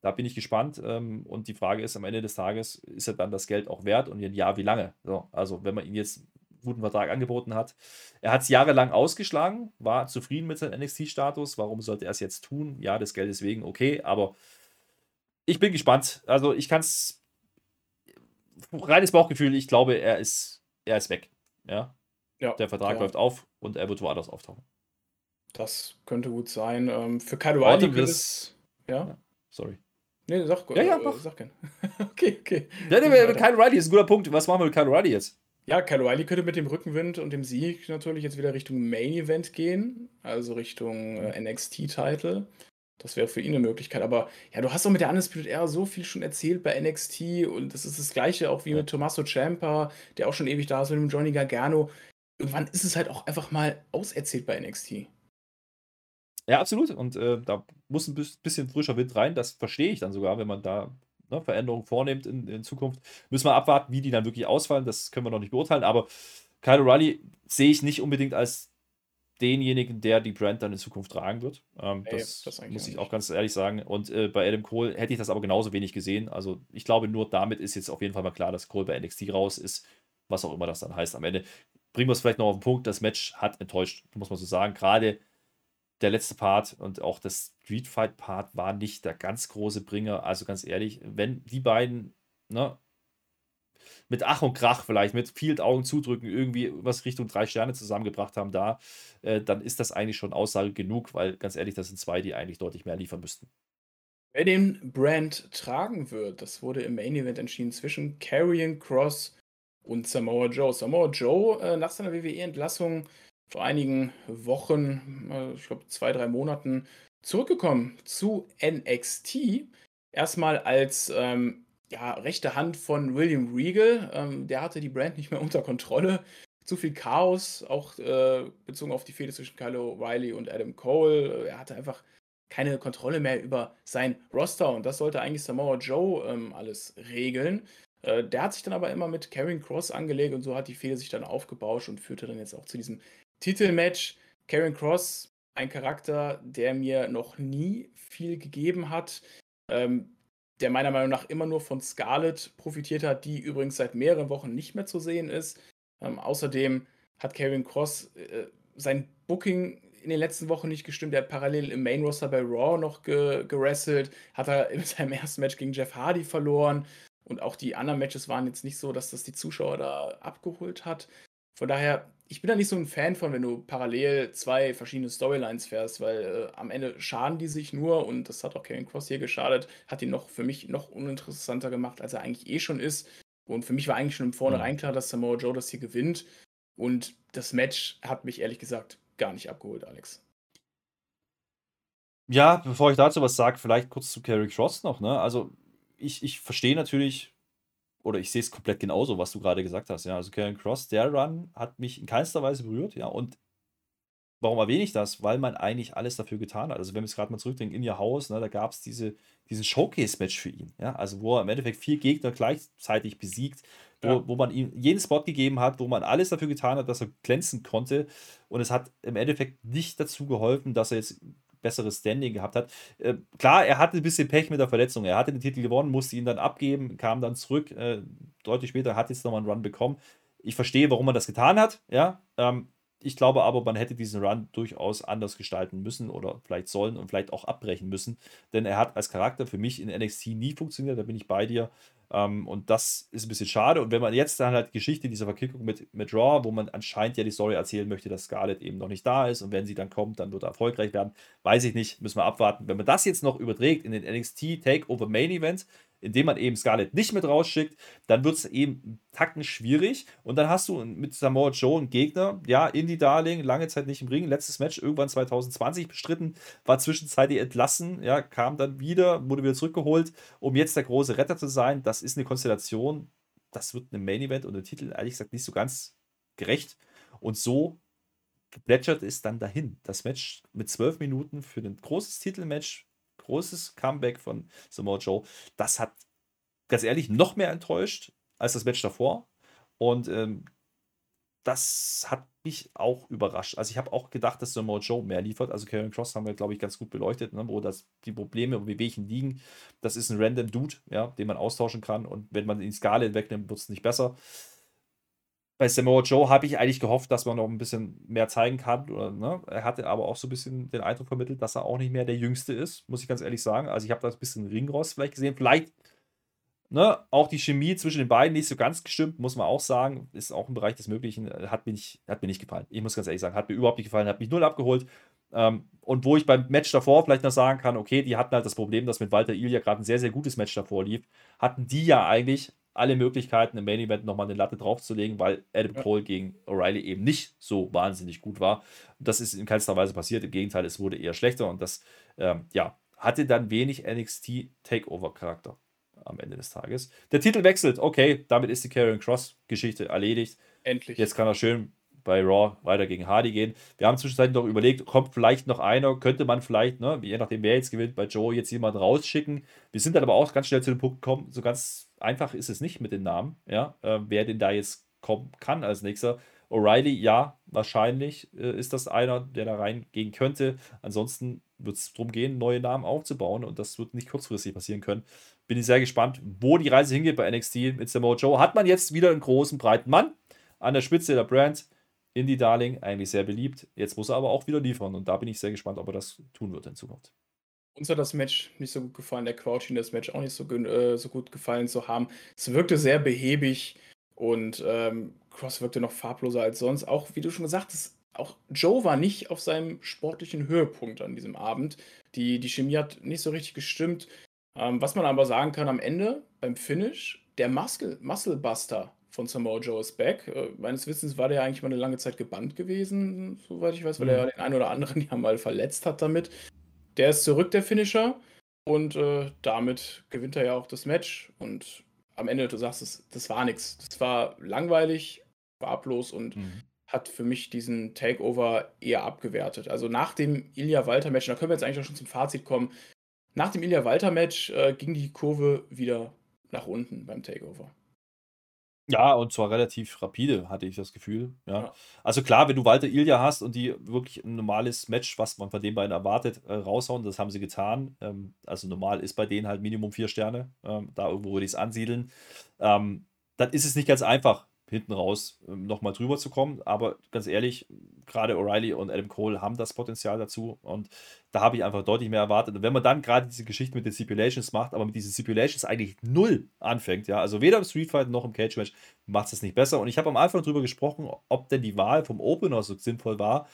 Da bin ich gespannt. Ähm, und die Frage ist am Ende des Tages, ist er dann das Geld auch wert? Und wenn ja, wie lange? So, also, wenn man ihm jetzt guten Vertrag angeboten hat. Er hat es jahrelang ausgeschlagen, war zufrieden mit seinem NXT-Status. Warum sollte er es jetzt tun? Ja, des Geldes wegen, okay, aber ich bin gespannt. Also, ich kann es. Reines Bauchgefühl, ich glaube, er ist, er ist weg. Ja, Ja, der Vertrag ja, läuft auf und er wird woanders auftauchen. Das könnte gut sein. Ähm, für Kyle O'Reilly wird es. Ja? Ja. Sorry. Nee, sag, Ja, ja, äh, mach. sag gern. okay, okay. Ja, nee. Kyle Riley ist ein guter Punkt. Was machen wir mit Kyle Riley jetzt? Ja, Kyle O'Reilly könnte mit dem Rückenwind und dem Sieg natürlich jetzt wieder Richtung Main Event gehen, also Richtung äh, NXT-Title. Das wäre für ihn eine Möglichkeit. Aber ja, du hast doch mit der Undisputed Era so viel schon erzählt bei NXT und das ist das gleiche auch wie mit Tommaso Ciampa, der auch schon ewig da ist, mit dem Johnny Gargano. Irgendwann ist es halt auch einfach mal auserzählt bei NXT. Ja, absolut. Und äh, da muss ein bis- bisschen frischer Wind rein. Das verstehe ich dann sogar, wenn man da ne, Veränderungen vornimmt in, in Zukunft. Müssen wir abwarten, wie die dann wirklich ausfallen. Das können wir noch nicht beurteilen. Aber Kyle O'Reilly sehe ich nicht unbedingt als denjenigen, der die Brand dann in Zukunft tragen wird. Ähm, Nee, das, das muss ich auch ganz ehrlich sagen. Und äh, bei Adam Cole hätte ich das aber genauso wenig gesehen. Also ich glaube, nur damit ist jetzt auf jeden Fall mal klar, dass Cole bei NXT raus ist. Was auch immer das dann heißt am Ende. Bringen wir es vielleicht noch auf den Punkt. Das Match hat enttäuscht, muss man so sagen. Gerade der letzte Part und auch das Street Fight Part war nicht der ganz große Bringer. Also ganz ehrlich, wenn die beiden, ne, mit Ach und Krach vielleicht, mit viel Augen zudrücken, irgendwie was Richtung drei Sterne zusammengebracht haben da, äh, dann ist das eigentlich schon Aussage genug, weil ganz ehrlich, das sind zwei, die eigentlich deutlich mehr liefern müssten. Wer den Brand tragen wird, das wurde im Main Event entschieden zwischen Karrion Cross und Samoa Joe. Samoa Joe äh, nach seiner WWE-Entlassung vor einigen Wochen, äh, ich glaube zwei, drei Monaten, zurückgekommen zu NXT. Erstmal als ähm, ja, rechte Hand von William Regal. Ähm, der hatte die Brand nicht mehr unter Kontrolle. Zu viel Chaos, auch äh, bezogen auf die Fehde zwischen Kyle O'Reilly und Adam Cole. Er hatte einfach keine Kontrolle mehr über sein Roster und das sollte eigentlich Samoa Joe ähm, alles regeln. Äh, der hat sich dann aber immer mit Karen Cross angelegt und so hat die Fehde sich dann aufgebauscht und führte dann jetzt auch zu diesem Titelmatch. Karen Cross, ein Charakter, der mir noch nie viel gegeben hat. Ähm, der meiner Meinung nach immer nur von Scarlett profitiert hat, die übrigens seit mehreren Wochen nicht mehr zu sehen ist. Ähm, außerdem hat Kevin Cross äh, sein Booking in den letzten Wochen nicht gestimmt. Er hat parallel im Main Roster bei Raw noch ge gerasselt, hat er in seinem ersten Match gegen Jeff Hardy verloren. Und auch die anderen Matches waren jetzt nicht so, dass das die Zuschauer da abgeholt hat. Von daher, ich bin da nicht so ein Fan von, wenn du parallel zwei verschiedene Storylines fährst, weil äh, am Ende schaden die sich nur und das hat auch Kevin Cross hier geschadet, hat ihn noch für mich noch uninteressanter gemacht, als er eigentlich eh schon ist. Und für mich war eigentlich schon im Vornherein mhm. klar, dass Samoa Joe das hier gewinnt. Und das Match hat mich ehrlich gesagt gar nicht abgeholt, Alex. Ja, bevor ich dazu was sage, vielleicht kurz zu Kerry Cross noch. Ne? Also ich, ich verstehe natürlich oder ich sehe es komplett genauso, was du gerade gesagt hast. Ja, also Karen Cross, der Run hat mich in keinster Weise berührt. Ja, und warum erwähne ich das? Weil man eigentlich alles dafür getan hat. Also, wenn wir es gerade mal zurückdenken, in ihr Haus, ne, da gab es diese, diesen Showcase-Match für ihn. Ja, also, wo er im Endeffekt vier Gegner gleichzeitig besiegt, wo, ja. wo man ihm jeden Spot gegeben hat, wo man alles dafür getan hat, dass er glänzen konnte. Und es hat im Endeffekt nicht dazu geholfen, dass er jetzt besseres Standing gehabt hat. Äh, klar, er hatte ein bisschen Pech mit der Verletzung. Er hatte den Titel gewonnen, musste ihn dann abgeben, kam dann zurück. Äh, deutlich später hat jetzt nochmal einen Run bekommen. Ich verstehe, warum man das getan hat. Ja, ähm, ich glaube aber, man hätte diesen Run durchaus anders gestalten müssen oder vielleicht sollen und vielleicht auch abbrechen müssen. Denn er hat als Charakter für mich in NXT nie funktioniert, da bin ich bei dir. Ähm, und das ist ein bisschen schade. Und wenn man jetzt dann halt Geschichte dieser Verkickung mit, mit Raw, wo man anscheinend ja die Story erzählen möchte, dass Scarlett eben noch nicht da ist und wenn sie dann kommt, dann wird er erfolgreich werden, weiß ich nicht, müssen wir abwarten. Wenn man das jetzt noch überträgt in den NXT Takeover Main Event, indem man eben Scarlett nicht mit rausschickt, dann wird es eben Tacken schwierig. Und dann hast du mit Samoa Joe einen Gegner, ja, Indie Darling, lange Zeit nicht im Ring, letztes Match irgendwann 2020 bestritten, war zwischenzeitlich entlassen, ja, kam dann wieder, wurde wieder zurückgeholt, um jetzt der große Retter zu sein. Das ist eine Konstellation, das wird einem Main Event und der Titel ehrlich gesagt nicht so ganz gerecht. Und so plätschert es dann dahin. Das Match mit zwölf Minuten für ein großes Titelmatch großes Comeback von Samoa Joe. Das hat ganz ehrlich noch mehr enttäuscht als das Match davor. Und ähm, das hat mich auch überrascht. Also ich habe auch gedacht, dass Samoa Joe mehr liefert. Also Karen Cross haben wir, glaube ich, ganz gut beleuchtet, ne, wo das, die Probleme und Wehwehchen liegen. Das ist ein random Dude, ja, den man austauschen kann. Und wenn man ihn Skala wegnimmt, wird es nicht besser bei Samoa Joe habe ich eigentlich gehofft, dass man noch ein bisschen mehr zeigen kann. Oder, ne? Er hatte aber auch so ein bisschen den Eindruck vermittelt, dass er auch nicht mehr der Jüngste ist, muss ich ganz ehrlich sagen. Also ich habe da ein bisschen Ringrost vielleicht gesehen. Vielleicht ne, auch die Chemie zwischen den beiden nicht so ganz gestimmt, muss man auch sagen. Ist auch im Bereich des Möglichen. Hat mir nicht, hat mir nicht gefallen. Ich muss ganz ehrlich sagen, hat mir überhaupt nicht gefallen, hat mich null abgeholt. Ähm, und wo ich beim Match davor vielleicht noch sagen kann, okay, die hatten halt das Problem, dass mit Walter Ilja gerade ein sehr, sehr gutes Match davor lief. Hatten die ja eigentlich alle Möglichkeiten im Main Event nochmal eine Latte draufzulegen, weil Adam ja. Cole gegen O'Reilly eben nicht so wahnsinnig gut war. Das ist in keinster Weise passiert. Im Gegenteil, es wurde eher schlechter und das, ähm, ja, hatte dann wenig NXT Takeover-Charakter am Ende des Tages. Der Titel wechselt, okay, damit ist die Karrion Cross-Geschichte erledigt. Endlich. Jetzt kann er schön bei Raw weiter gegen Hardy gehen. Wir haben zwischenzeitlich noch überlegt, kommt vielleicht noch einer, könnte man vielleicht, ne, je nachdem wer jetzt gewinnt, bei Joe jetzt jemanden rausschicken. Wir sind dann aber auch ganz schnell zu dem Punkt gekommen, so ganz einfach ist es nicht mit den Namen, ja, äh, wer denn da jetzt kommen kann als nächster. O'Reilly, ja, wahrscheinlich äh, ist das einer, der da reingehen könnte. Ansonsten wird es darum gehen, neue Namen aufzubauen und das wird nicht kurzfristig passieren können. Bin ich sehr gespannt, wo die Reise hingeht bei NXT mit Samoa Joe. Hat man jetzt wieder einen großen, breiten Mann an der Spitze der Brand. Indie Darling, eigentlich sehr beliebt. Jetzt muss er aber auch wieder liefern und da bin ich sehr gespannt, ob er das tun wird in Zukunft. Uns hat das Match nicht so gut gefallen. Der Crowd schien das Match auch nicht so, äh, so gut gefallen zu haben. Es wirkte sehr behäbig und ähm, Cross wirkte noch farbloser als sonst. Auch, wie du schon gesagt hast, auch Joe war nicht auf seinem sportlichen Höhepunkt an diesem Abend. Die, die Chemie hat nicht so richtig gestimmt. Ähm, was man aber sagen kann am Ende, beim Finish, der Muscle, Muscle Buster von Samoa Joe ist back. Äh, meines Wissens war der eigentlich mal eine lange Zeit gebannt gewesen, soweit ich weiß, weil mhm. er den einen oder anderen ja mal verletzt hat damit. Der ist zurück, der Finisher. Und äh, damit gewinnt er ja auch das Match. Und am Ende, du sagst es, das war nichts. Das war langweilig, farblos und mhm. hat für mich diesen Takeover eher abgewertet. Also nach dem Ilya Walter-Match, da können wir jetzt eigentlich auch schon zum Fazit kommen. Nach dem Ilya Walter-Match äh, ging die Kurve wieder nach unten beim Takeover. Ja, und zwar relativ rapide, hatte ich das Gefühl. Ja. Ja. Also klar, wenn du Walter Ilja hast und die wirklich ein normales Match, was man von den beiden erwartet, äh, raushauen, das haben sie getan. Ähm, also normal ist bei denen halt Minimum vier Sterne. Ähm, da irgendwo würde ich es ansiedeln. Ähm, dann ist es nicht ganz einfach, hinten raus ähm, nochmal drüber zu kommen. Aber ganz ehrlich, gerade O'Reilly und Adam Cole haben das Potenzial dazu. Und da habe ich einfach deutlich mehr erwartet. Und wenn man dann gerade diese Geschichte mit den Stipulations macht, aber mit diesen Stipulations eigentlich null anfängt, ja, also weder im Street Fight noch im Cage Match macht es das nicht besser. Und ich habe am Anfang darüber gesprochen, ob denn die Wahl vom Opener so sinnvoll war.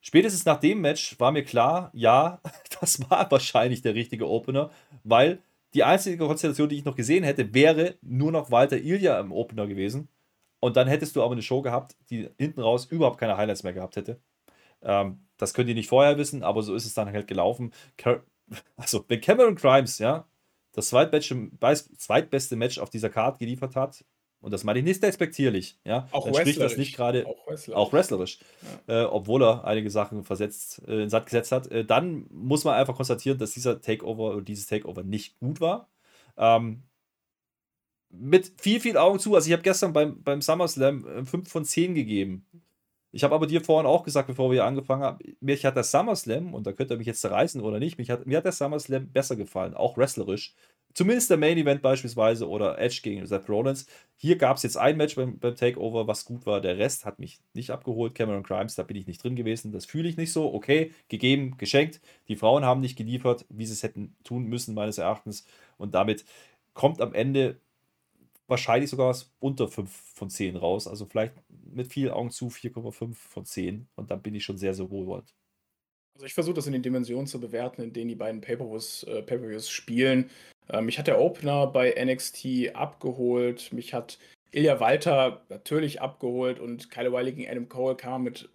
Spätestens nach dem Match war mir klar, ja, das war wahrscheinlich der richtige Opener, weil die einzige Konstellation, die ich noch gesehen hätte, wäre nur noch Walter Ilja im Opener gewesen. Und dann hättest du aber eine Show gehabt, die hinten raus überhaupt keine Highlights mehr gehabt hätte. Ähm, das könnt ihr nicht vorher wissen, aber so ist es dann halt gelaufen. Also, wenn Cameron Grimes, ja, das zweitbeste Match auf dieser Karte geliefert hat, und das meine ich nicht respektierlich, ja, auch dann spricht das nicht gerade auch wrestlerisch, auch wrestlerisch ja. äh, obwohl er einige Sachen versetzt, äh, in Sand gesetzt hat, äh, dann muss man einfach konstatieren, dass dieser Takeover oder dieses Takeover nicht gut war. Ähm, mit viel, viel Augen zu. Also ich habe gestern beim, beim SummerSlam 5 äh, von 10 gegeben. Ich habe aber dir vorhin auch gesagt, bevor wir angefangen haben, mir hat der SummerSlam, und da könnt ihr mich jetzt zerreißen oder nicht, mich hat, mir hat der SummerSlam besser gefallen, auch wrestlerisch. Zumindest der Main Event beispielsweise oder Edge gegen Seth Rollins. Hier gab es jetzt ein Match beim, beim, Takeover, was gut war. Der Rest hat mich nicht abgeholt. Cameron Grimes, da bin ich nicht drin gewesen. Das fühle ich nicht so. Okay, gegeben, geschenkt. Die Frauen haben nicht geliefert, wie sie es hätten tun müssen, meines Erachtens. Und damit kommt am Ende wahrscheinlich sogar was unter 5 von 10 raus. Also vielleicht mit viel Augen zu 4,5 von 10. Und dann bin ich schon sehr, sehr wohlwollend. Also ich versuche das in den Dimensionen zu bewerten, in denen die beiden Pay-Per-Views äh, Pay spielen. Äh, mich hat der Opener bei NXT abgeholt. Mich hat Ilya Walter natürlich abgeholt und Kyle Wiley gegen Adam Cole kam mit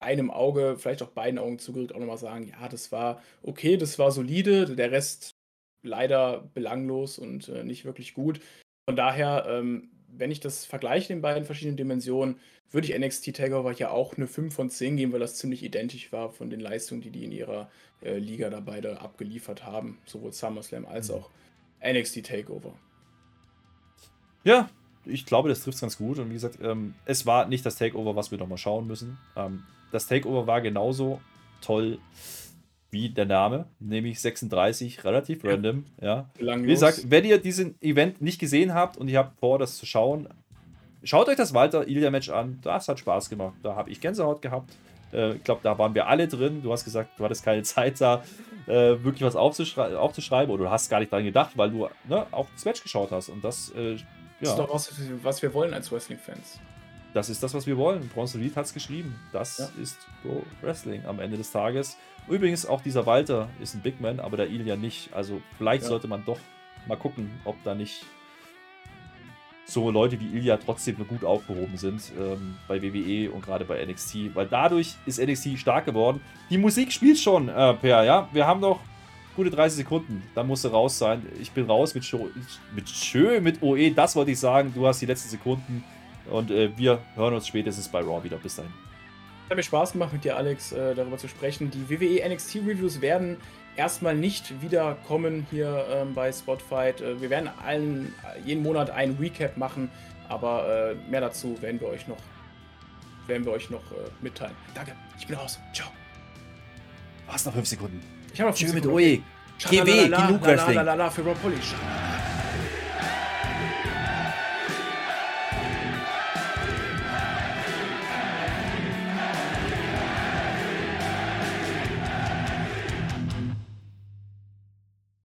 einem Auge, vielleicht auch beiden Augen zugedrückt, auch nochmal sagen, ja, das war okay, das war solide, der Rest leider belanglos und äh, nicht wirklich gut. Von daher, ähm, wenn ich das vergleiche in beiden verschiedenen Dimensionen, würde ich NXT Takeover ja auch eine 5 von 10 geben, weil das ziemlich identisch war von den Leistungen, die die in ihrer äh, Liga da beide abgeliefert haben, sowohl SummerSlam als mhm. auch NXT Takeover. Ja, ich glaube, das trifft es ganz gut. Und wie gesagt, ähm, es war nicht das Takeover, was wir nochmal schauen müssen. Ähm, das Takeover war genauso toll wie der Name, nämlich 36, relativ random. Ja. Wie gesagt, wenn ihr diesen Event nicht gesehen habt und ihr habt vor, das zu schauen, schaut euch das Walter Ilya Match an. Das hat Spaß gemacht. Da habe ich Gänsehaut gehabt. Äh, ich glaube, da waren wir alle drin. Du hast gesagt, du hattest keine Zeit da, äh, wirklich was aufzuschrei aufzuschreiben oder du hast gar nicht daran gedacht, weil du ne, auf das Match geschaut hast. Und das, äh, ja. das ist doch was, was wir wollen als Wrestling-Fans. Das ist das, was wir wollen. Bronson Reed hat es geschrieben. Das ja. ist Pro Wrestling am Ende des Tages. Übrigens, auch dieser Walter ist ein Big Man, aber der Ilya nicht. Also vielleicht ja. sollte man doch mal gucken, ob da nicht so Leute wie Ilya trotzdem gut aufgehoben sind ähm, bei WWE und gerade bei NXT, weil dadurch ist NXT stark geworden. Die Musik spielt schon, äh, Per, ja. Wir haben noch gute 30 Sekunden, dann musst du raus sein. Ich bin raus mit, Show, mit Schö, mit OE, das wollte ich sagen. Du hast die letzten Sekunden. Und äh, wir hören uns spätestens bei Raw wieder. Bis dahin. Es hat mir Spaß gemacht, mit dir, Alex, äh, darüber zu sprechen. Die WWE NXT Reviews werden erstmal nicht wiederkommen hier ähm, bei Spotfight. Äh, wir werden allen, jeden Monat ein Recap machen, aber äh, mehr dazu werden wir euch noch, werden wir euch noch äh, mitteilen. Danke, ich bin raus. Ciao. Was noch 5 Sekunden? Ich habe noch 5 Sekunden. mit OE. KW, genug Wrestling. für Rob Polly.